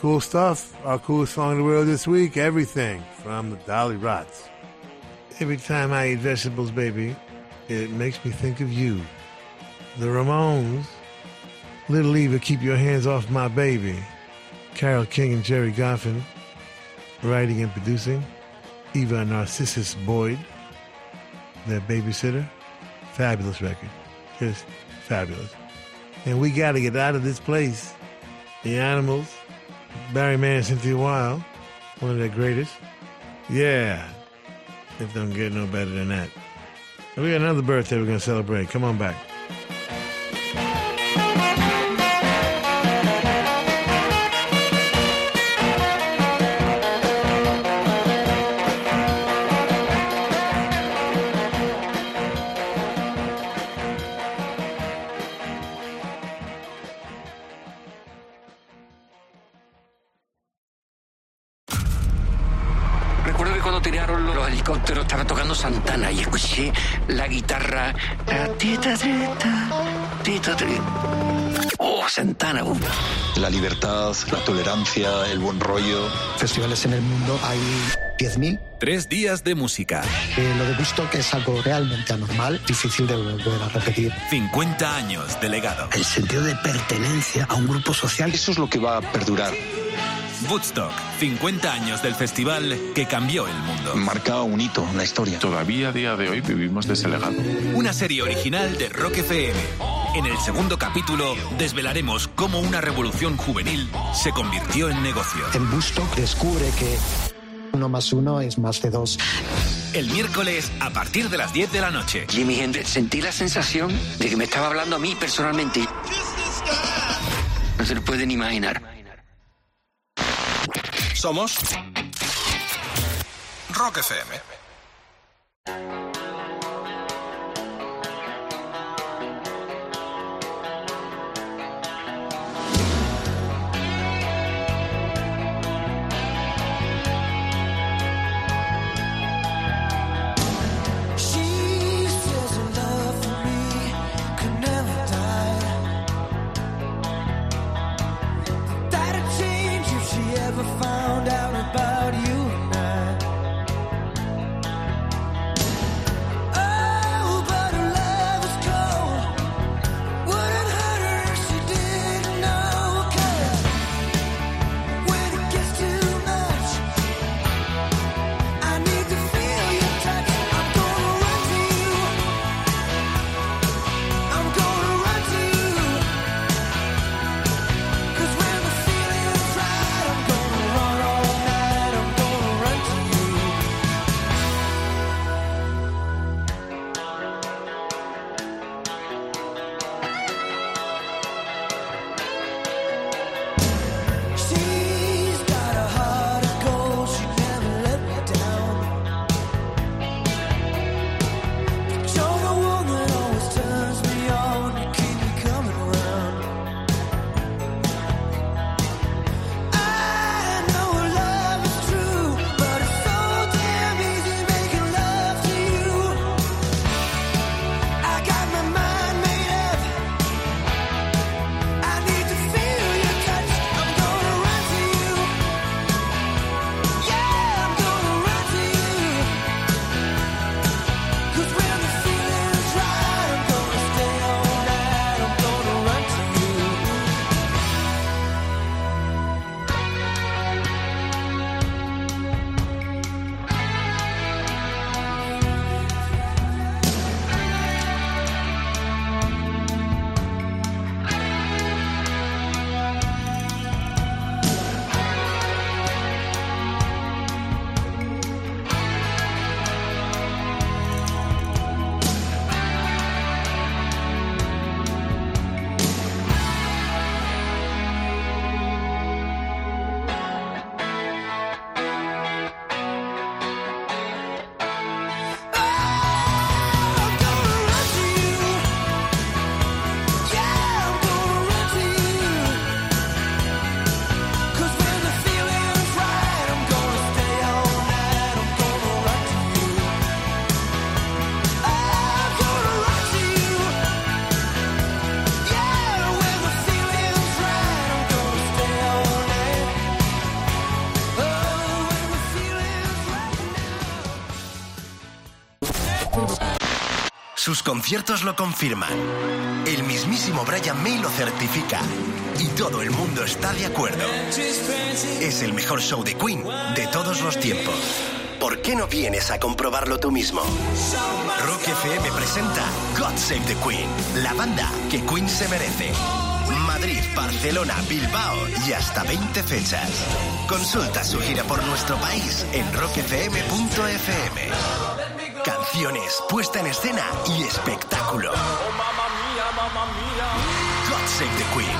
Cool stuff. Our coolest song in the world this week, Everything, from the Dollyrots. Every time I eat vegetables, baby, it makes me think of you. The Ramones. Little Eva, keep your hands off my baby. Carole King and Gerry Goffin. Writing and producing. Eva Narcissus Boyd. Their babysitter. Fabulous record. Just fabulous. And we got to get out of this place. The Animals. Barry Mann Cynthia. One of their greatest. Yeah. It don't get no better than that. We got another birthday we're going to celebrate. Come on back. Eh, tita, tita, tita, tita. Oh, Santana. uh. La libertad, la tolerancia, el buen rollo. Festivales en el mundo hay 10.000. Tres días de música. Eh, lo de Bustock es algo realmente anormal, difícil de volver a repetir. 50 años de legado. El sentido de pertenencia a un grupo social. Eso es lo que va a perdurar. Woodstock, 50 años del festival que cambió el mundo. Marca un hito en la historia. Todavía a día de hoy vivimos de ese legado. Una serie original de Rock FM. En el segundo capítulo desvelaremos cómo una revolución juvenil se convirtió en negocio. En Bustock descubre que uno más uno es más de dos. El miércoles a partir de las 10 de la noche. Jimi Hendrix, sentí la sensación de que me estaba hablando a mí personalmente. No se lo pueden imaginar. Somos Rock FM. Sus conciertos lo confirman. El mismísimo Brian May lo certifica. Y todo el mundo está de acuerdo. Es el mejor show de Queen de todos los tiempos. ¿Por qué no vienes a comprobarlo tú mismo? Rock FM presenta God Save the Queen, la banda que Queen se merece. Madrid, Barcelona, Bilbao y hasta 20 fechas. Consulta su gira por nuestro país en rockfm.fm. Canciones, puesta en escena y espectáculo. God Save the Queen.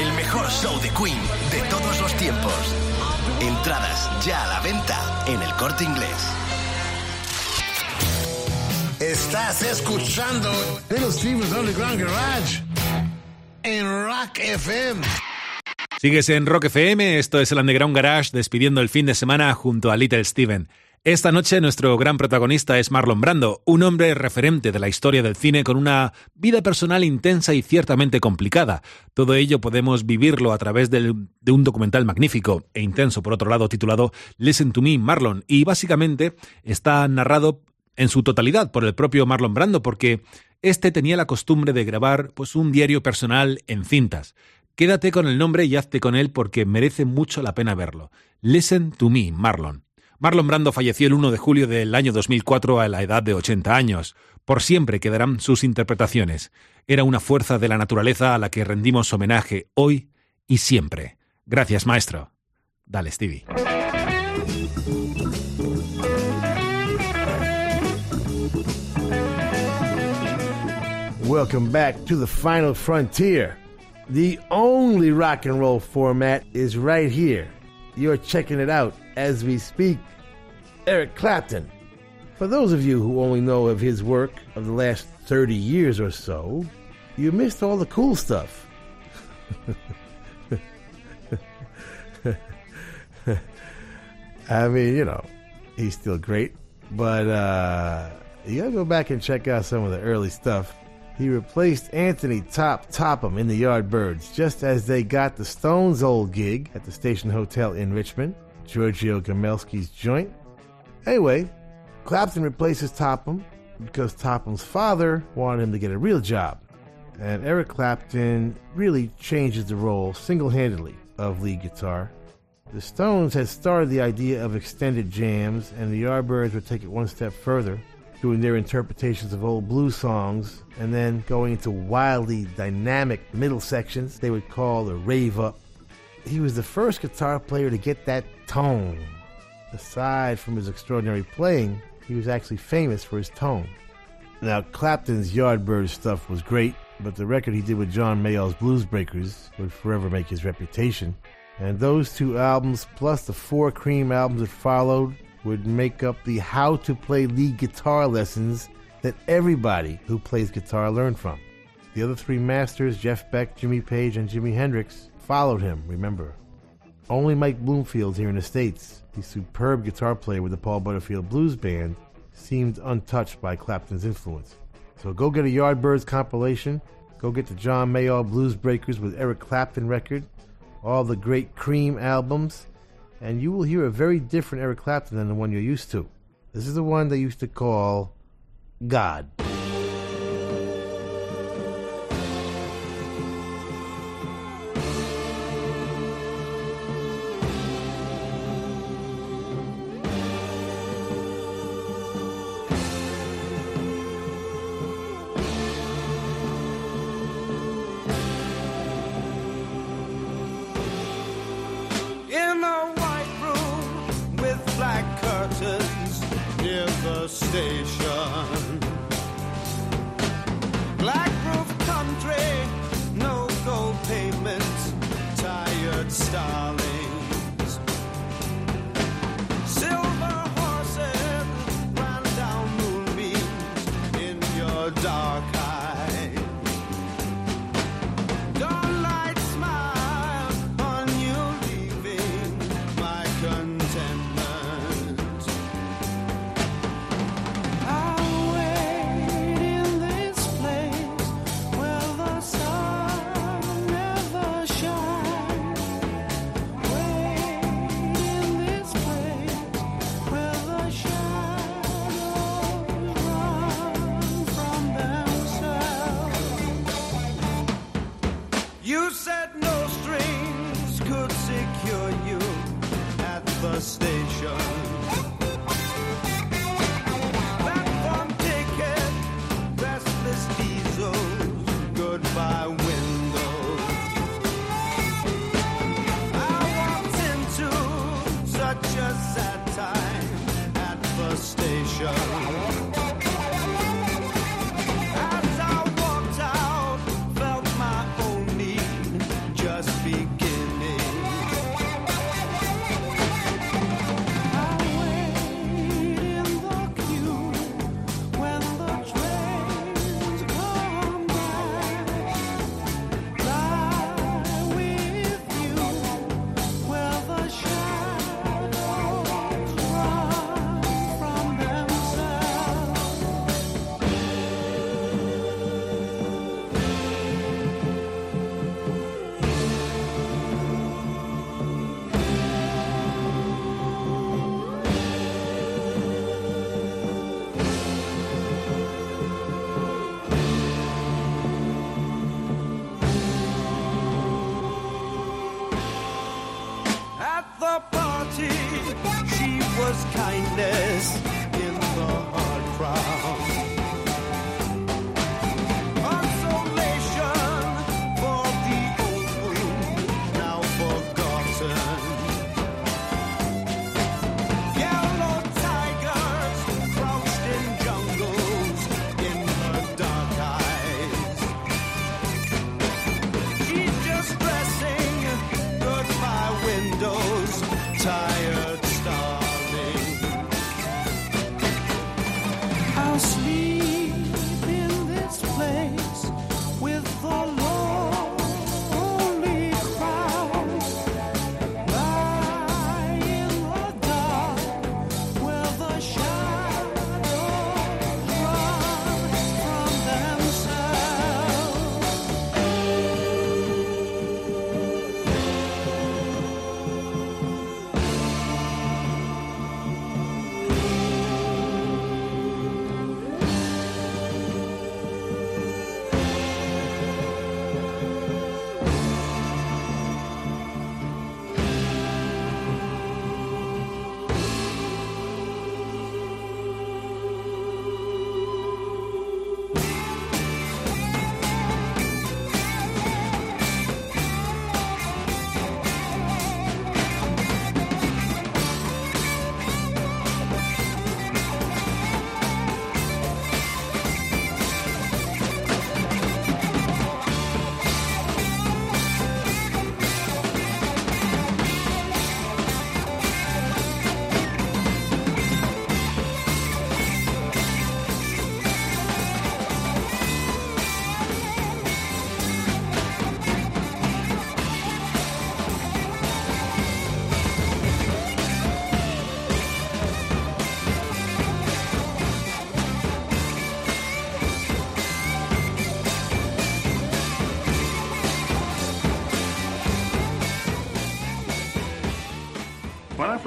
El mejor show de Queen de todos los tiempos. Entradas ya a la venta en el corte inglés. Estás escuchando Little Steven's Underground Garage en Rock FM. Sigues en Rock FM, esto es el Underground Garage despidiendo el fin de semana junto a Little Steven. Esta noche nuestro gran protagonista es Marlon Brando, un hombre referente de la historia del cine con una vida personal intensa y ciertamente complicada. Todo ello podemos vivirlo a través de un documental magnífico e intenso, por otro lado, titulado Listen to Me, Marlon, y básicamente está narrado en su totalidad por el propio Marlon Brando, porque este tenía la costumbre de grabar pues un diario personal en cintas. Quédate con el nombre y hazte con él porque merece mucho la pena verlo. Listen to me, Marlon. Marlon Brando falleció el 1 de julio del año 2004 a la edad de 80 años. Por siempre quedarán sus interpretaciones. Era una fuerza de la naturaleza a la que rendimos homenaje hoy y siempre. Gracias, maestro. Dale, Stevie. Welcome back to the final frontier. The only rock and roll format is right here. You're checking it out as we speak. Eric Clapton. For those of you who only know of his work of the last 30 years or so, you missed all the cool stuff. I mean, you know, he's still great, but uh, you gotta go back and check out some of the early stuff. He replaced Anthony Top Topham in the Yardbirds just as they got the Stones' old gig at the Station Hotel in Richmond, Giorgio Gomelsky's joint. Anyway, Clapton replaces Topham because Topham's father wanted him to get a real job. And Eric Clapton really changes the role single handedly of lead guitar. The Stones had started the idea of extended jams, and the Yardbirds would take it one step further, doing their interpretations of old blues songs, and then going into wildly dynamic middle sections they would call the rave up. He was the first guitar player to get that tone. Aside from his extraordinary playing, he was actually famous for his tone. Now, Clapton's Yardbird stuff was great, but the record he did with John Mayall's Blues Breakers would forever make his reputation. And those two albums, plus the four Cream albums that followed, would make up the how to play lead guitar lessons that everybody who plays guitar learned from. The other three masters, Jeff Beck, Jimmy Page, and Jimi Hendrix, followed him, remember. Only Mike Bloomfield here in the States, the superb guitar player with the Paul Butterfield Blues Band, seemed untouched by Clapton's influence. So go get a Yardbirds compilation, go get the John Mayall Blues Breakers with Eric Clapton record, all the great Cream albums, and you will hear a very different Eric Clapton than the one you're used to. This is the one they used to call God. kindness.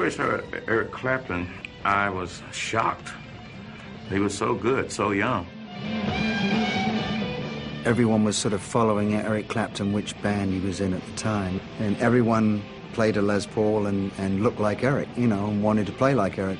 first heard Eric Clapton, I was shocked. He was so good, so young. Everyone was sort of following Eric Clapton, which band he was in at the time, and everyone played a Les Paul and, and looked like Eric, you know, and wanted to play like Eric.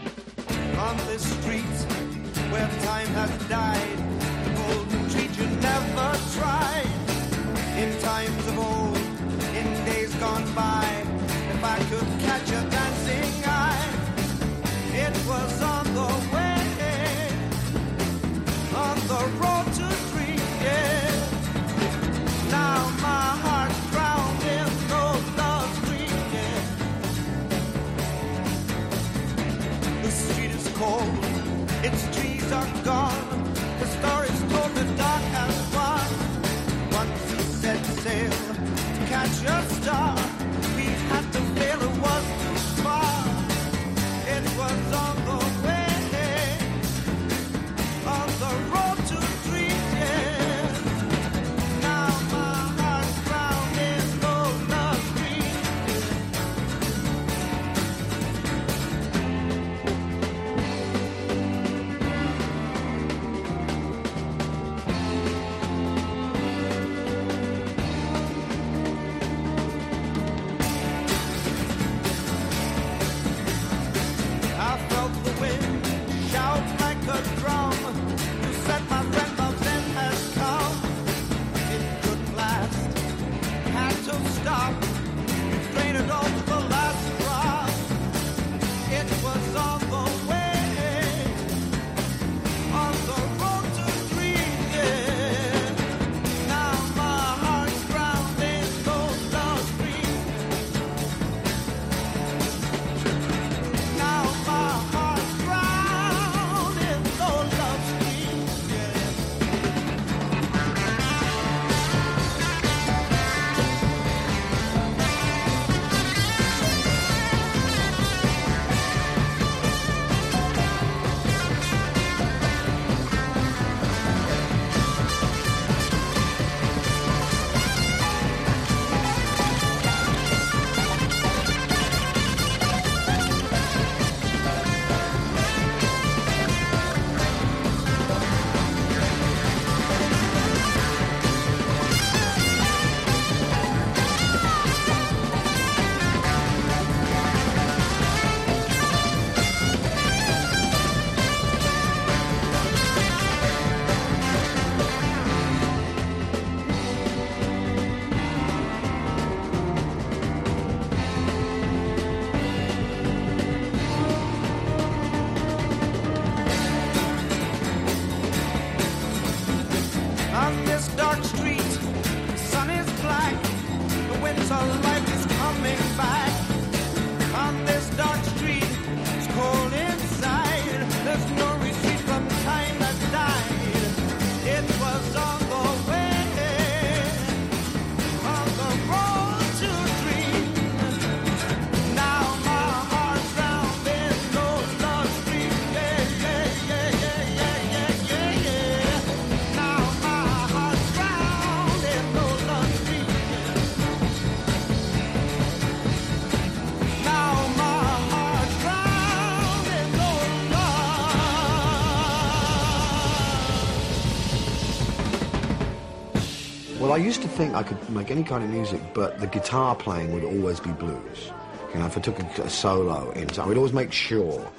think I could make any kind of music, but the guitar playing would always be blues. You know, if I took a, a solo in, I would always make sure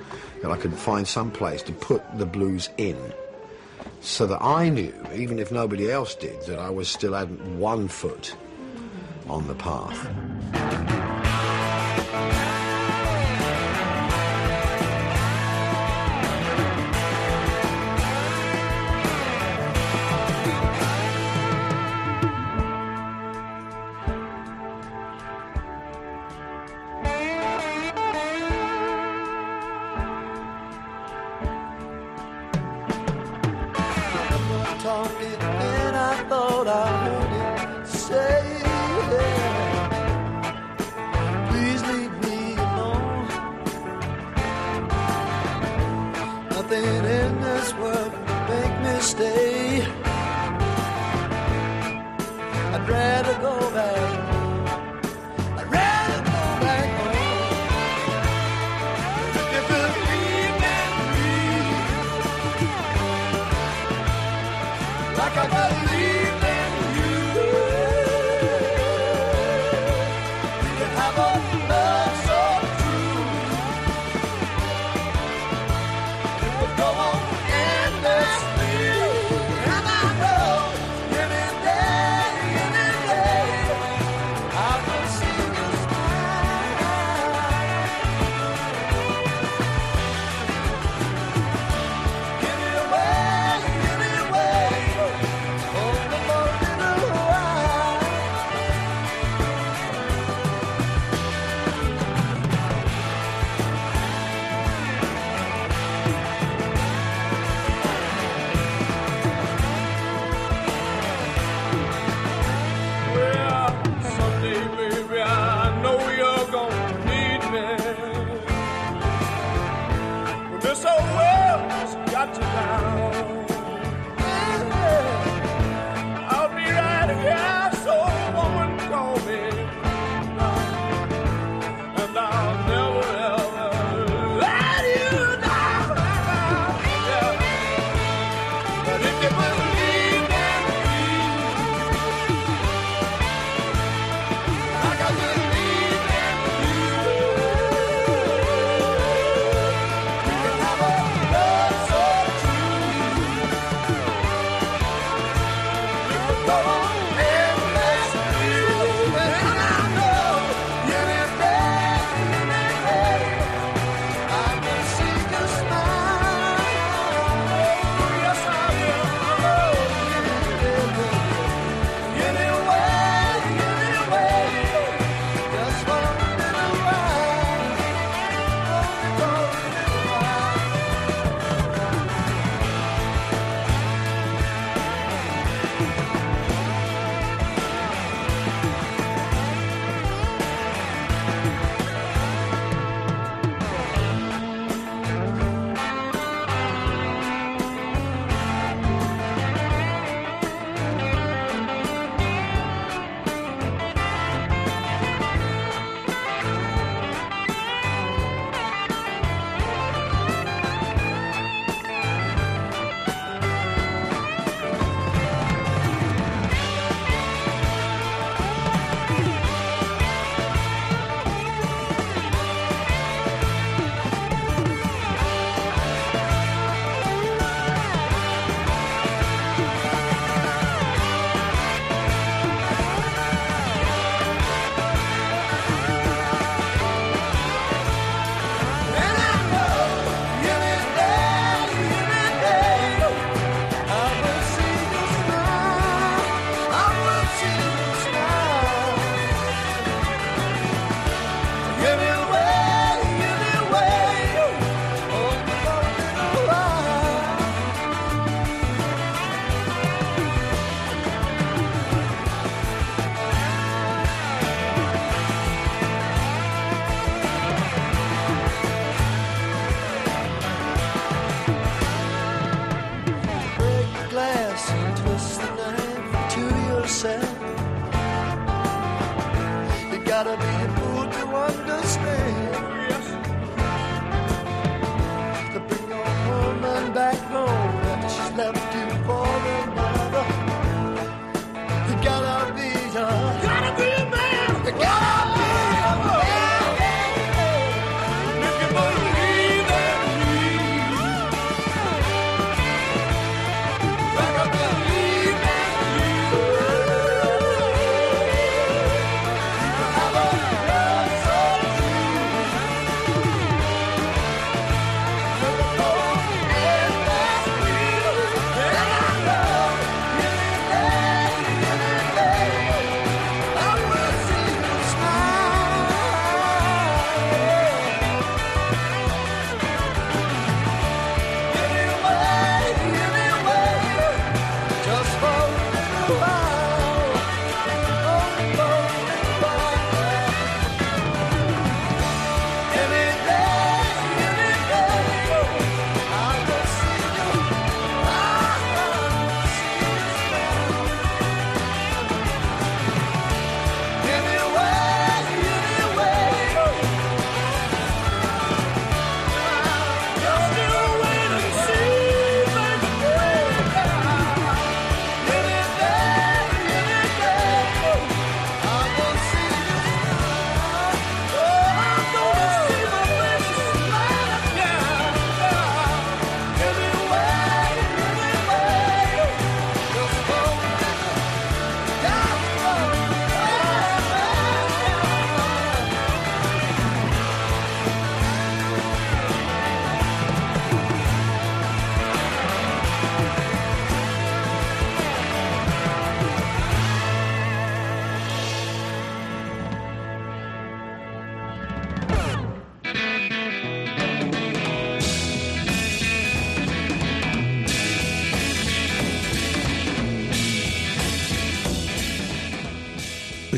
that I could find some place to put the blues in so that I knew, even if nobody else did, that I was still had one foot on the path.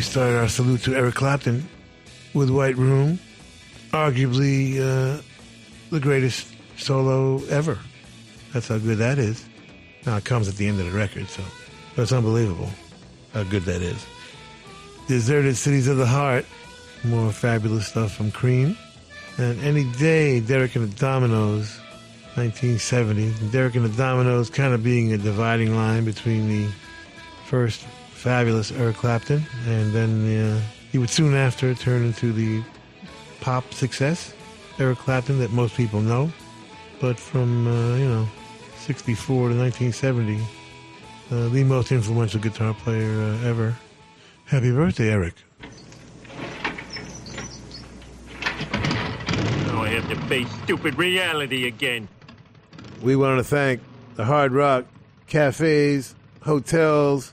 Start our salute to Eric Clapton with White Room, arguably uh, the greatest solo ever. That's how good that is. Now it comes at the end of the record, so that's unbelievable how good that is. Deserted Cities of the Heart, more fabulous stuff from Cream. And Any Day, Derek and the Dominos, 1970. Derek and the Dominos kind of being a dividing line between the first fabulous Eric Clapton, and then uh, he would soon after turn into the pop success, Eric Clapton, that most people know. But from, uh, you know, 64 to 1970, uh, the most influential guitar player uh, ever. Happy birthday, Eric. Now I have to face stupid reality again. We want to thank the Hard Rock cafes, hotels,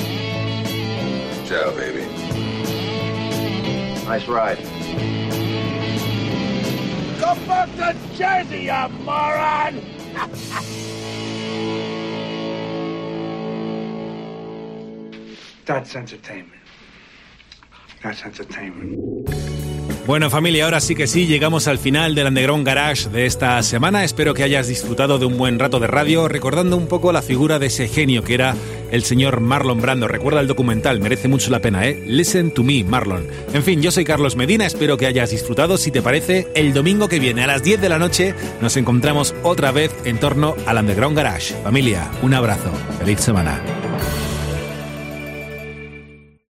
Ciao, baby. Nice ride. Go back to Jersey, you moron! That's entertainment. That's entertainment. Bueno familia, ahora sí que sí, llegamos al final del Underground Garage de esta semana. Espero que hayas disfrutado de un buen rato de radio, recordando un poco la figura de ese genio que era el señor Marlon Brando. Recuerda el documental, merece mucho la pena, ¿eh? Listen to me, Marlon. En fin, yo soy Carlos Medina, espero que hayas disfrutado. Si te parece, el domingo que viene a las 10 de la noche nos encontramos otra vez en torno al Underground Garage. Familia, un abrazo. Feliz semana.